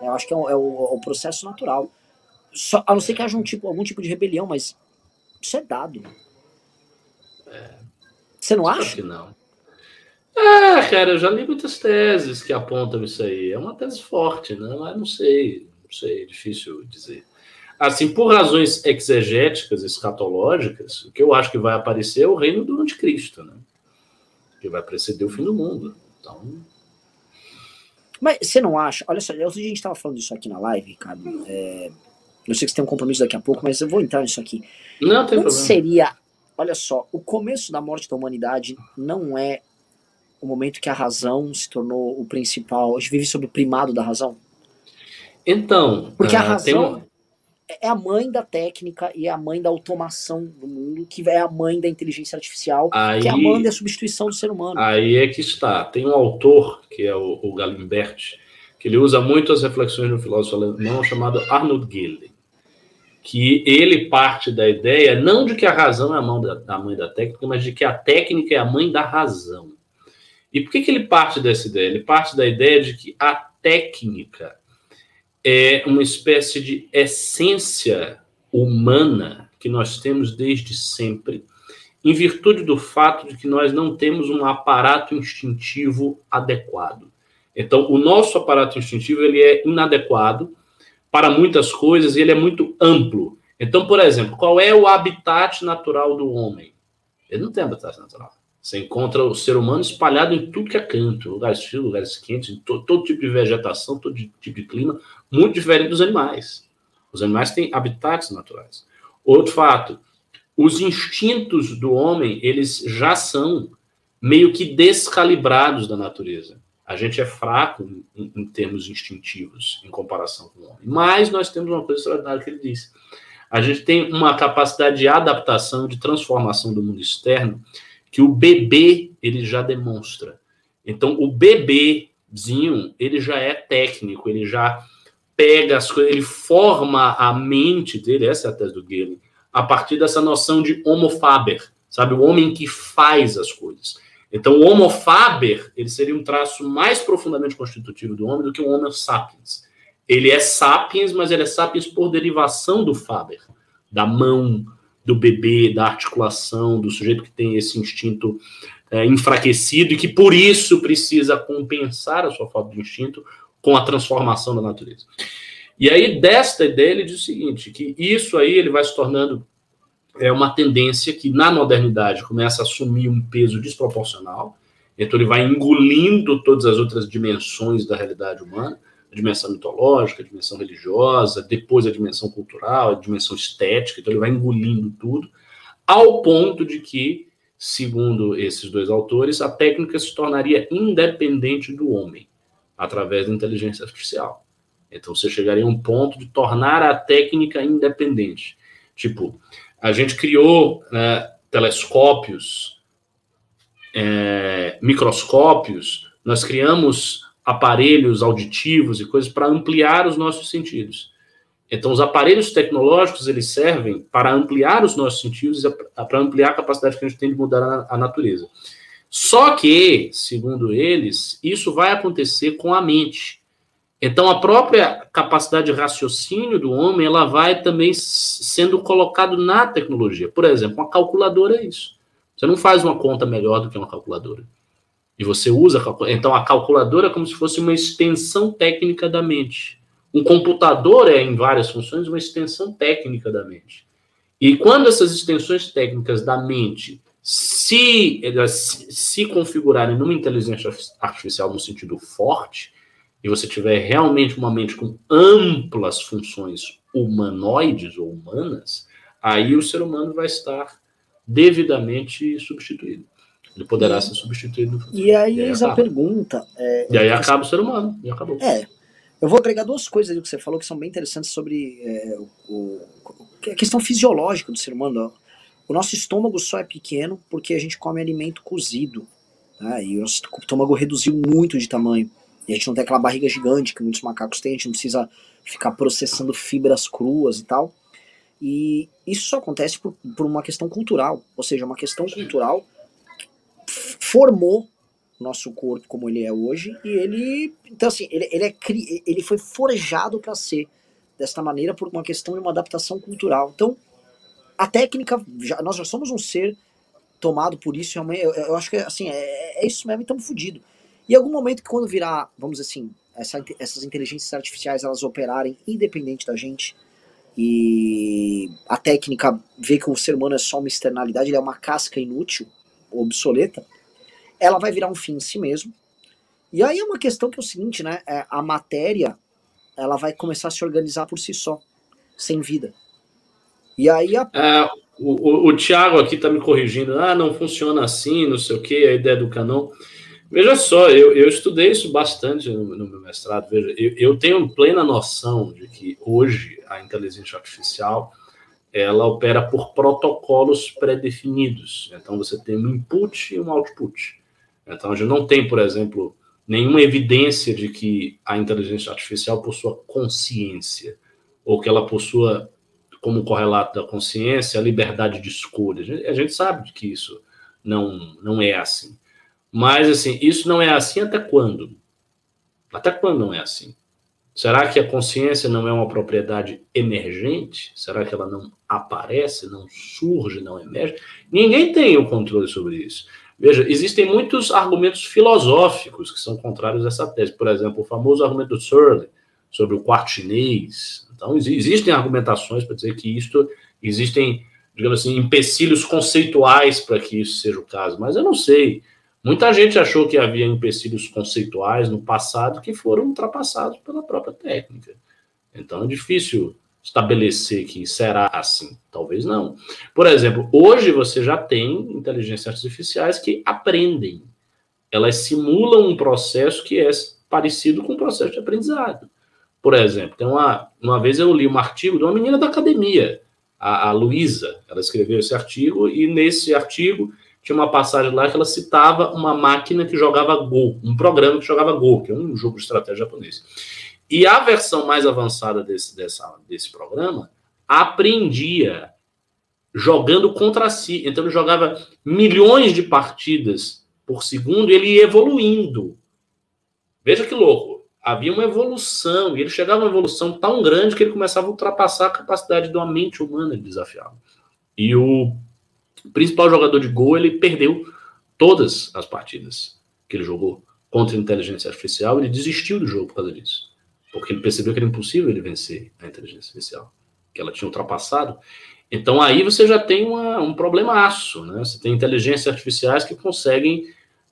Eu acho que é, o, é o, é o processo natural. Só, a não ser que haja um tipo, algum tipo de rebelião, mas isso é dado. É. Você não acha? que não. É, cara, eu já li muitas teses que apontam isso aí. É uma tese forte, né? Mas não sei, não sei, é difícil dizer. Assim, por razões exegéticas, escatológicas, o que eu acho que vai aparecer é o reino do anticristo, né? que vai preceder o fim do mundo. Então. Mas você não acha? Olha só, a gente estava falando disso aqui na live, Ricardo. É, eu sei que você tem um compromisso daqui a pouco, mas eu vou entrar nisso aqui. Não tem Não problema. seria. Olha só, o começo da morte da humanidade não é o momento que a razão se tornou o principal. A gente vive sob o primado da razão. Então, Porque a ah, razão é a mãe da técnica e é a mãe da automação do mundo, que é a mãe da inteligência artificial, aí, que é a mãe da substituição do ser humano. aí é que está. Tem um autor, que é o, o Galimberti, que ele usa muito as reflexões do filósofo alemão chamado Arnold Gillen, que ele parte da ideia não de que a razão é a, mão da, a mãe da técnica, mas de que a técnica é a mãe da razão. E por que, que ele parte dessa ideia? Ele parte da ideia de que a técnica é uma espécie de essência humana que nós temos desde sempre, em virtude do fato de que nós não temos um aparato instintivo adequado. Então, o nosso aparato instintivo ele é inadequado para muitas coisas e ele é muito amplo. Então, por exemplo, qual é o habitat natural do homem? Ele não tem habitat natural. Você encontra o ser humano espalhado em tudo que é canto, lugares frios, lugares quentes, to- todo tipo de vegetação, todo tipo de clima, muito diferente dos animais. Os animais têm habitats naturais. Outro fato, os instintos do homem, eles já são meio que descalibrados da natureza. A gente é fraco em, em termos instintivos em comparação com o homem. Mas nós temos uma coisa extraordinária que ele disse. A gente tem uma capacidade de adaptação, de transformação do mundo externo que o bebê ele já demonstra. Então, o bebezinho, ele já é técnico, ele já pega as coisas, ele forma a mente dele, essa é a tese do Galen, a partir dessa noção de homo faber, sabe? O homem que faz as coisas. Então, o homo faber, ele seria um traço mais profundamente constitutivo do homem do que o homo sapiens. Ele é sapiens, mas ele é sapiens por derivação do faber, da mão, do bebê, da articulação, do sujeito que tem esse instinto é, enfraquecido e que por isso precisa compensar a sua falta de instinto com a transformação da natureza. E aí, desta ideia, ele diz o seguinte: que isso aí ele vai se tornando é uma tendência que na modernidade começa a assumir um peso desproporcional, então ele vai engolindo todas as outras dimensões da realidade humana, a dimensão mitológica, a dimensão religiosa, depois a dimensão cultural, a dimensão estética, então ele vai engolindo tudo, ao ponto de que, segundo esses dois autores, a técnica se tornaria independente do homem, através da inteligência artificial. Então você chegaria a um ponto de tornar a técnica independente. Tipo, a gente criou né, telescópios, é, microscópios, nós criamos aparelhos auditivos e coisas para ampliar os nossos sentidos. Então, os aparelhos tecnológicos eles servem para ampliar os nossos sentidos, para ampliar a capacidade que a gente tem de mudar a, natureza. Só que, segundo eles, isso vai acontecer com a mente. Então, a própria capacidade de raciocínio do homem, ela vai também sendo colocado na tecnologia. Por exemplo, uma calculadora é isso. Você não faz uma conta melhor do que uma calculadora. E você usa. Então, a calculadora é como se fosse uma extensão técnica da mente. Um computador é, em várias funções, uma extensão técnica da mente. E quando essas extensões técnicas da mente se, se configurarem numa inteligência artificial no sentido forte, e você tiver realmente uma mente com amplas funções humanoides ou humanas, aí o ser humano vai estar devidamente substituído. Ele poderá e, ser substituído no futuro. E aí, e aí a pergunta. É, e aí acaba o ser humano, e acabou. É. Eu vou agregar duas coisas que você falou que são bem interessantes sobre é, o, a questão fisiológica do ser humano. O nosso estômago só é pequeno porque a gente come alimento cozido. Né? E o nosso estômago reduziu muito de tamanho. E a gente não tem aquela barriga gigante que muitos macacos têm, a gente não precisa ficar processando fibras cruas e tal. E isso só acontece por, por uma questão cultural. Ou seja, uma questão cultural formou nosso corpo como ele é hoje. E ele. Então, assim, ele, ele, é, ele foi forjado para ser desta maneira por uma questão de uma adaptação cultural. Então, a técnica, já, nós já somos um ser tomado por isso, eu, eu acho que assim, é, é isso mesmo estamos fodidos. E algum momento que quando virar, vamos dizer assim, essa, essas inteligências artificiais elas operarem independente da gente e a técnica vê que o ser humano é só uma externalidade, ele é uma casca inútil, obsoleta, ela vai virar um fim em si mesmo. E aí é uma questão que é o seguinte, né? É, a matéria ela vai começar a se organizar por si só, sem vida. E aí a... é, o, o, o Tiago aqui está me corrigindo, ah, não funciona assim, não sei o que, a ideia do canon. Veja só, eu, eu estudei isso bastante no, no meu mestrado. Veja, eu, eu, tenho plena noção de que hoje a inteligência artificial ela opera por protocolos pré-definidos. Então você tem um input e um output. Então a gente não tem, por exemplo, nenhuma evidência de que a inteligência artificial possua consciência ou que ela possua como correlato da consciência a liberdade de escolha. A gente, sabe que isso não não é assim. Mas assim, isso não é assim até quando? Até quando não é assim? Será que a consciência não é uma propriedade emergente? Será que ela não aparece, não surge, não emerge? Ninguém tem o controle sobre isso. Veja, existem muitos argumentos filosóficos que são contrários a essa tese. Por exemplo, o famoso argumento do Searle sobre o quarto chinês. Então, existem argumentações para dizer que isto existem, digamos assim, empecilhos conceituais para que isso seja o caso. Mas eu não sei. Muita gente achou que havia empecilhos conceituais no passado que foram ultrapassados pela própria técnica. Então é difícil estabelecer que será assim. Talvez não. Por exemplo, hoje você já tem inteligências artificiais que aprendem. Elas simulam um processo que é parecido com o processo de aprendizado. Por exemplo, tem uma, uma vez eu li um artigo de uma menina da academia, a, a Luísa. Ela escreveu esse artigo e nesse artigo tinha uma passagem lá que ela citava uma máquina que jogava Go, um programa que jogava Go, que é um jogo de estratégia japonês. E a versão mais avançada desse, dessa, desse programa aprendia jogando contra si. Então ele jogava milhões de partidas por segundo e ele ia evoluindo. Veja que louco. Havia uma evolução, e ele chegava a uma evolução tão grande que ele começava a ultrapassar a capacidade de uma mente humana de desafiá-lo. E o principal jogador de gol, ele perdeu todas as partidas que ele jogou contra a inteligência artificial, ele desistiu do jogo por causa disso. Porque ele percebeu que era impossível ele vencer a inteligência artificial, que ela tinha ultrapassado. Então aí você já tem uma, um problemaço, né? Você tem inteligências artificiais que conseguem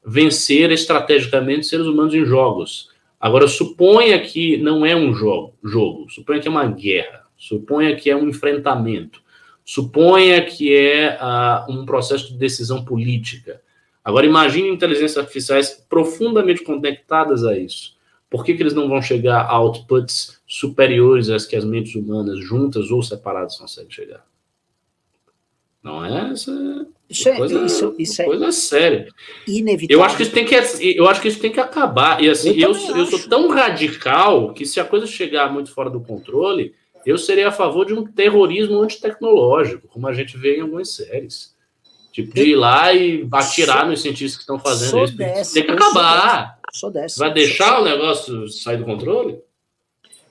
vencer estrategicamente seres humanos em jogos. Agora, suponha que não é um jogo, jogo, suponha que é uma guerra, suponha que é um enfrentamento. Suponha que é uh, um processo de decisão política. Agora, imagine inteligências artificiais profundamente conectadas a isso. Por que, que eles não vão chegar a outputs superiores às que as mentes humanas, juntas ou separadas, conseguem chegar? Não é essa isso é, coisa, isso, isso coisa é séria. Inevitável. Eu acho que isso tem que, eu acho que isso tem que acabar. E assim, eu, eu, eu sou tão radical que se a coisa chegar muito fora do controle, eu seria a favor de um terrorismo antitecnológico, como a gente vê em algumas séries. Tipo, de ir lá e atirar sou, nos cientistas que estão fazendo isso. Dessa, Tem que acabar. Sou dessa. Vai deixar o negócio sair do controle?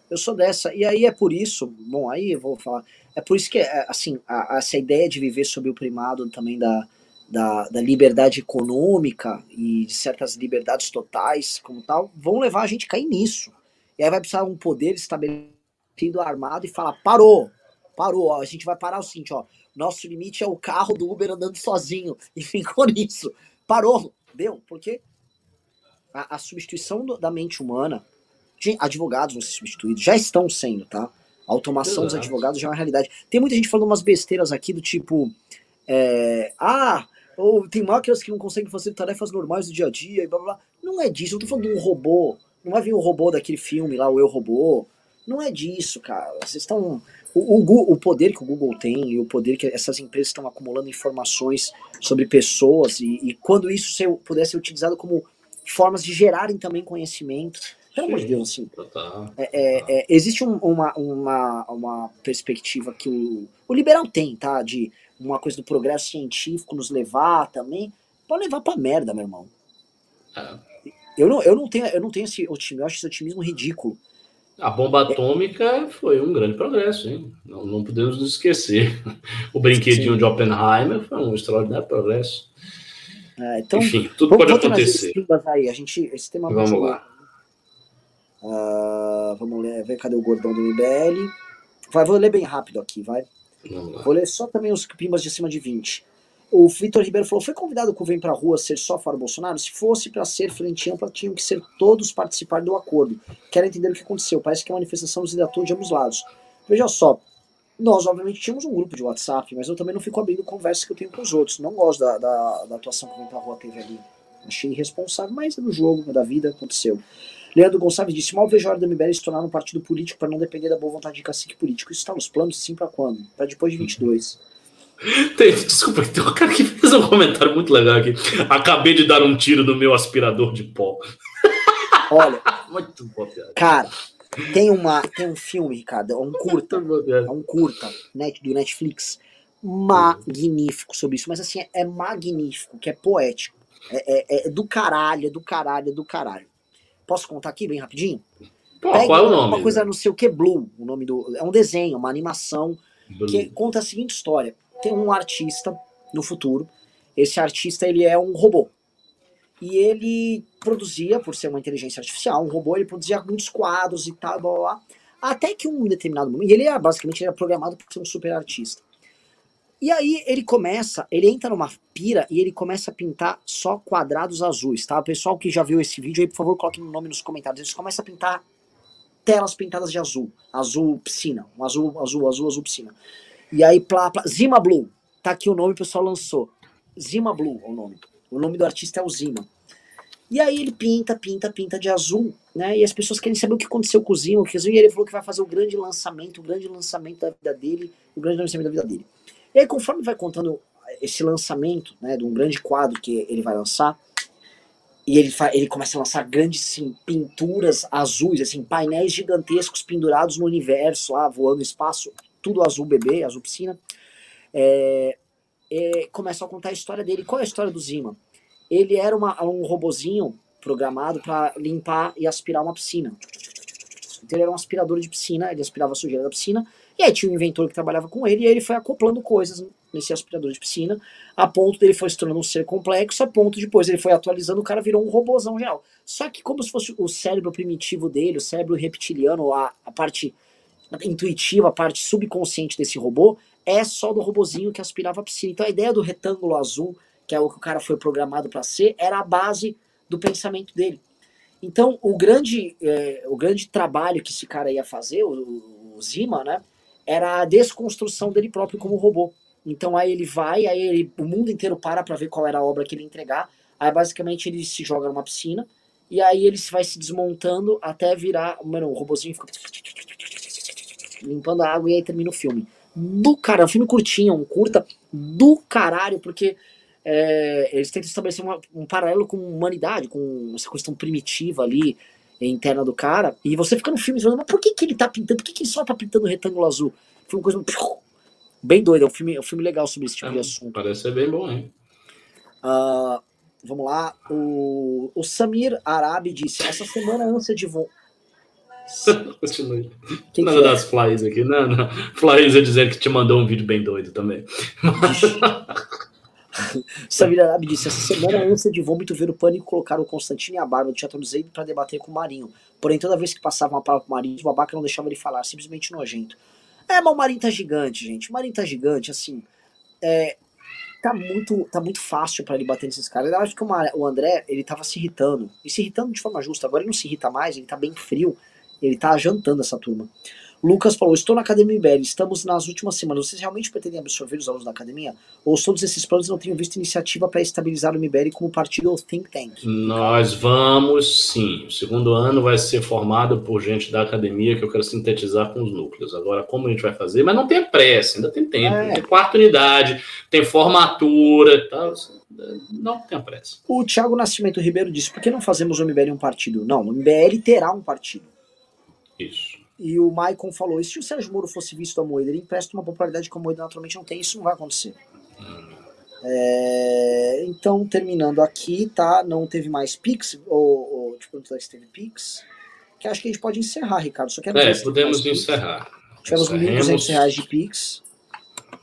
Eu sou dessa. E aí é por isso, bom, aí eu vou falar. É por isso que, é, assim, a, essa ideia de viver sob o primado também da, da, da, liberdade econômica e de certas liberdades totais, como tal, vão levar a gente a cair nisso. E aí vai precisar um poder estabelecido armado e fala: parou, parou, ó, a gente vai parar o seguinte, ó. Nosso limite é o carro do Uber andando sozinho. E ficou nisso. Parou, deu, porque a, a substituição do, da mente humana, de, advogados vão ser substituídos, já estão sendo, tá? A automação Exato. dos advogados já é uma realidade. Tem muita gente falando umas besteiras aqui do tipo. É, ah, ou tem máquinas que não conseguem fazer tarefas normais do dia a dia e blá blá. Não é disso, eu tô falando de um robô. Não vai vir um robô daquele filme lá, o Eu Robô. Não é disso, cara. Vocês estão. O, o, o, poder que o Google tem e o poder que essas empresas estão acumulando informações sobre pessoas e, e quando isso ser, puder ser utilizado como formas de gerarem também conhecimento. Pelo amor de Deus, assim. É, é, é, existe um, uma, uma, uma perspectiva que o, o liberal tem, tá? De uma coisa do progresso científico nos levar também. Pode levar pra merda, meu irmão. É. Eu não, eu, não tenho, eu não tenho esse otimismo, eu acho esse otimismo ridículo. A bomba atômica foi um grande progresso, hein? Não, não podemos nos esquecer. O brinquedinho Sim. de Oppenheimer foi um extraordinário progresso. É, então, Enfim, tudo pode acontecer. Aí. A gente, esse tema vamos lá. Uh, vamos ler, ver cadê o gordão do MBL. Vai, vou ler bem rápido aqui, vai. Vou ler só também os pimbas de cima de 20. O Vitor Ribeiro falou: foi convidado o Vem pra Rua ser só fora Bolsonaro? Se fosse para ser frente ampla, tinham que ser todos participar do acordo. Quero entender o que aconteceu. Parece que é uma manifestação desidratou de ambos lados. Veja só, nós obviamente tínhamos um grupo de WhatsApp, mas eu também não fico abrindo conversa que eu tenho com os outros. Não gosto da, da, da atuação que o Vem pra Rua teve ali. Achei irresponsável, mas é do jogo, é da vida, aconteceu. Leandro Gonçalves disse: Mal vejo a hora da MBL se tornar um partido político para não depender da boa vontade de cacique político. Isso está nos planos, sim, para quando? Para depois de 22. Tem, desculpa, tem um cara que fez um comentário muito legal aqui. Acabei de dar um tiro no meu aspirador de pó. Olha, muito bom, cara. cara, tem, uma, tem um filme, Ricardo, é um curta, é um curta net, do Netflix, magnífico sobre isso, mas assim, é magnífico, que é poético. É, é, é do caralho, é do caralho, é do caralho. Posso contar aqui bem rapidinho? Pô, qual é o nome? Uma coisa não sei o que, Blue, o nome do. É um desenho, uma animação Blue. que conta a seguinte história: tem um artista no futuro. Esse artista ele é um robô e ele produzia, por ser uma inteligência artificial, um robô, ele produzia muitos quadros e tal, blá blá, blá até que um determinado momento, ele era basicamente ele era programado para ser um super artista. E aí ele começa, ele entra numa pira e ele começa a pintar só quadrados azuis, tá? O pessoal que já viu esse vídeo aí, por favor, coloque no nome nos comentários. Ele começa a pintar telas pintadas de azul, azul piscina, um azul, azul, azul, azul piscina. E aí, plá, plá, Zima Blue, tá aqui o nome, o pessoal lançou. Zima Blue é o nome. O nome do artista é o Zima. E aí ele pinta, pinta, pinta de azul, né? E as pessoas querem saber o que aconteceu com o Zima, o que e ele falou que vai fazer o grande lançamento, o grande lançamento da vida dele, o grande lançamento da vida dele. E aí, conforme vai contando esse lançamento, né, de um grande quadro que ele vai lançar, e ele, ele começa a lançar grandes sim, pinturas azuis, assim, painéis gigantescos pendurados no universo, lá, voando no espaço, tudo azul bebê, azul piscina. É, é, começa a contar a história dele. Qual é a história do Zima? Ele era uma, um robozinho programado para limpar e aspirar uma piscina. Então ele era um aspirador de piscina, ele aspirava a sujeira da piscina, e aí tinha um inventor que trabalhava com ele, e aí ele foi acoplando coisas nesse aspirador de piscina, a ponto dele foi se tornando um ser complexo, a ponto de depois ele foi atualizando, o cara virou um robôzão real. Só que como se fosse o cérebro primitivo dele, o cérebro reptiliano, a, a parte intuitiva, a parte subconsciente desse robô, é só do robozinho que aspirava a piscina. Então a ideia do retângulo azul, que é o que o cara foi programado para ser, era a base do pensamento dele. Então o grande, é, o grande trabalho que esse cara ia fazer, o, o Zima, né, era a desconstrução dele próprio como robô. Então aí ele vai, aí ele, o mundo inteiro para para ver qual era a obra que ele ia entregar. Aí basicamente ele se joga numa piscina e aí ele vai se desmontando até virar, mano, o robôzinho fica limpando a água e aí termina o filme do cara. Um filme curtinho, um curta do caralho, porque é, eles tentam estabelecer uma, um paralelo com humanidade, com essa questão primitiva ali, interna do cara. E você fica no filme falando, mas por que, que ele tá pintando? Por que, que ele só tá pintando retângulo azul? Foi uma coisa bem doida. É um filme, é um filme legal sobre esse tipo É, de assunto. Parece ser bem bom, hein? Ah, vamos lá. O, o Samir Arabi disse: essa semana é ânsia de vo... Continue. Nada que é? das flies aqui. Não, não. Flies é dizendo que te mandou um vídeo bem doido também. Samir Arabi disse: essa semana é ânsia de vômito ver o pânico colocar o Constantino e a Barba do Teatro para debater com o Marinho. Porém, toda vez que passava uma palavra com o Marinho, o babaca não deixava ele falar, simplesmente nojento. É, mas o Marinho tá gigante, gente. O Marinho tá gigante, assim. É, tá muito, tá muito fácil pra ele bater nesses caras. Eu acho que o André, ele tava se irritando. E se irritando de forma justa. Agora ele não se irrita mais, ele tá bem frio. Ele tá jantando essa turma. Lucas falou: Estou na Academia IBL, estamos nas últimas semanas. Vocês realmente pretendem absorver os alunos da academia? Ou todos esses planos não tenham visto iniciativa para estabilizar o MBL como partido ou think tank? Nós vamos sim. O segundo ano vai ser formado por gente da academia que eu quero sintetizar com os núcleos. Agora, como a gente vai fazer? Mas não tem pressa, ainda tem tempo. É. Tem quarta unidade, tem formatura e tal. Não tem pressa. O Thiago Nascimento Ribeiro disse: Por que não fazemos o MBL um partido? Não, o MBL terá um partido. Isso. E o Maicon falou: e se o Sérgio Moro fosse visto a Moeda, ele empresta uma popularidade que a Moeda naturalmente não tem, isso não vai acontecer. É, então, terminando aqui, tá? Não teve mais Pix, ou, ou tipo, não teve Pix. Que acho que a gente pode encerrar, Ricardo. Só quero É, tem podemos mais Pix. encerrar. Tivemos R$ 1.200 Encerremos. reais de Pix.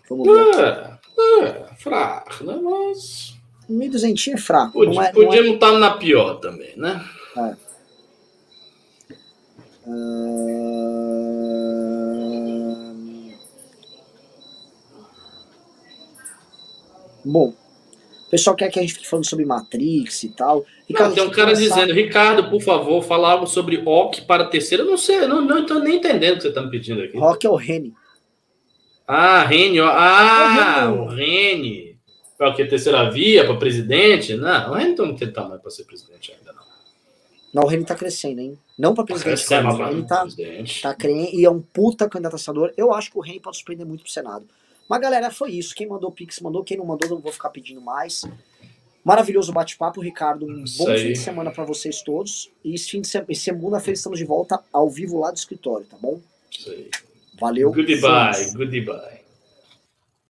Vamos ver. É, é, fraco, né? Mas. 1.200 é fraco. Podia, não é, não é- podíamos estar na pior também, né? Bom, o pessoal quer que a gente fique falando sobre Matrix e tal. Ricardo, não, tem um cara dizendo, Ricardo, por favor, fala algo sobre Rock para terceira. Eu não sei, não, não estou nem entendendo o que você está me pedindo aqui. Rock é o Rene. Ah, Rene, ó. Ah, o Rene. Para o que? Terceira via, para presidente? Não, o Rene não tem tamanho para ser presidente ainda, não. O Rene tá crescendo, hein? Não para presidente. Tá o Rene tá, tá crescendo e é um puta candidato Eu acho que o Rene pode surpreender muito pro Senado. Mas, galera, foi isso. Quem mandou Pix mandou, quem não mandou, não vou ficar pedindo mais. Maravilhoso bate-papo, Ricardo. Um bom fim de semana para vocês todos. E esse fim de semana, segunda-feira estamos de volta ao vivo lá do escritório, tá bom? Isso aí. Valeu. Goodbye, goodbye.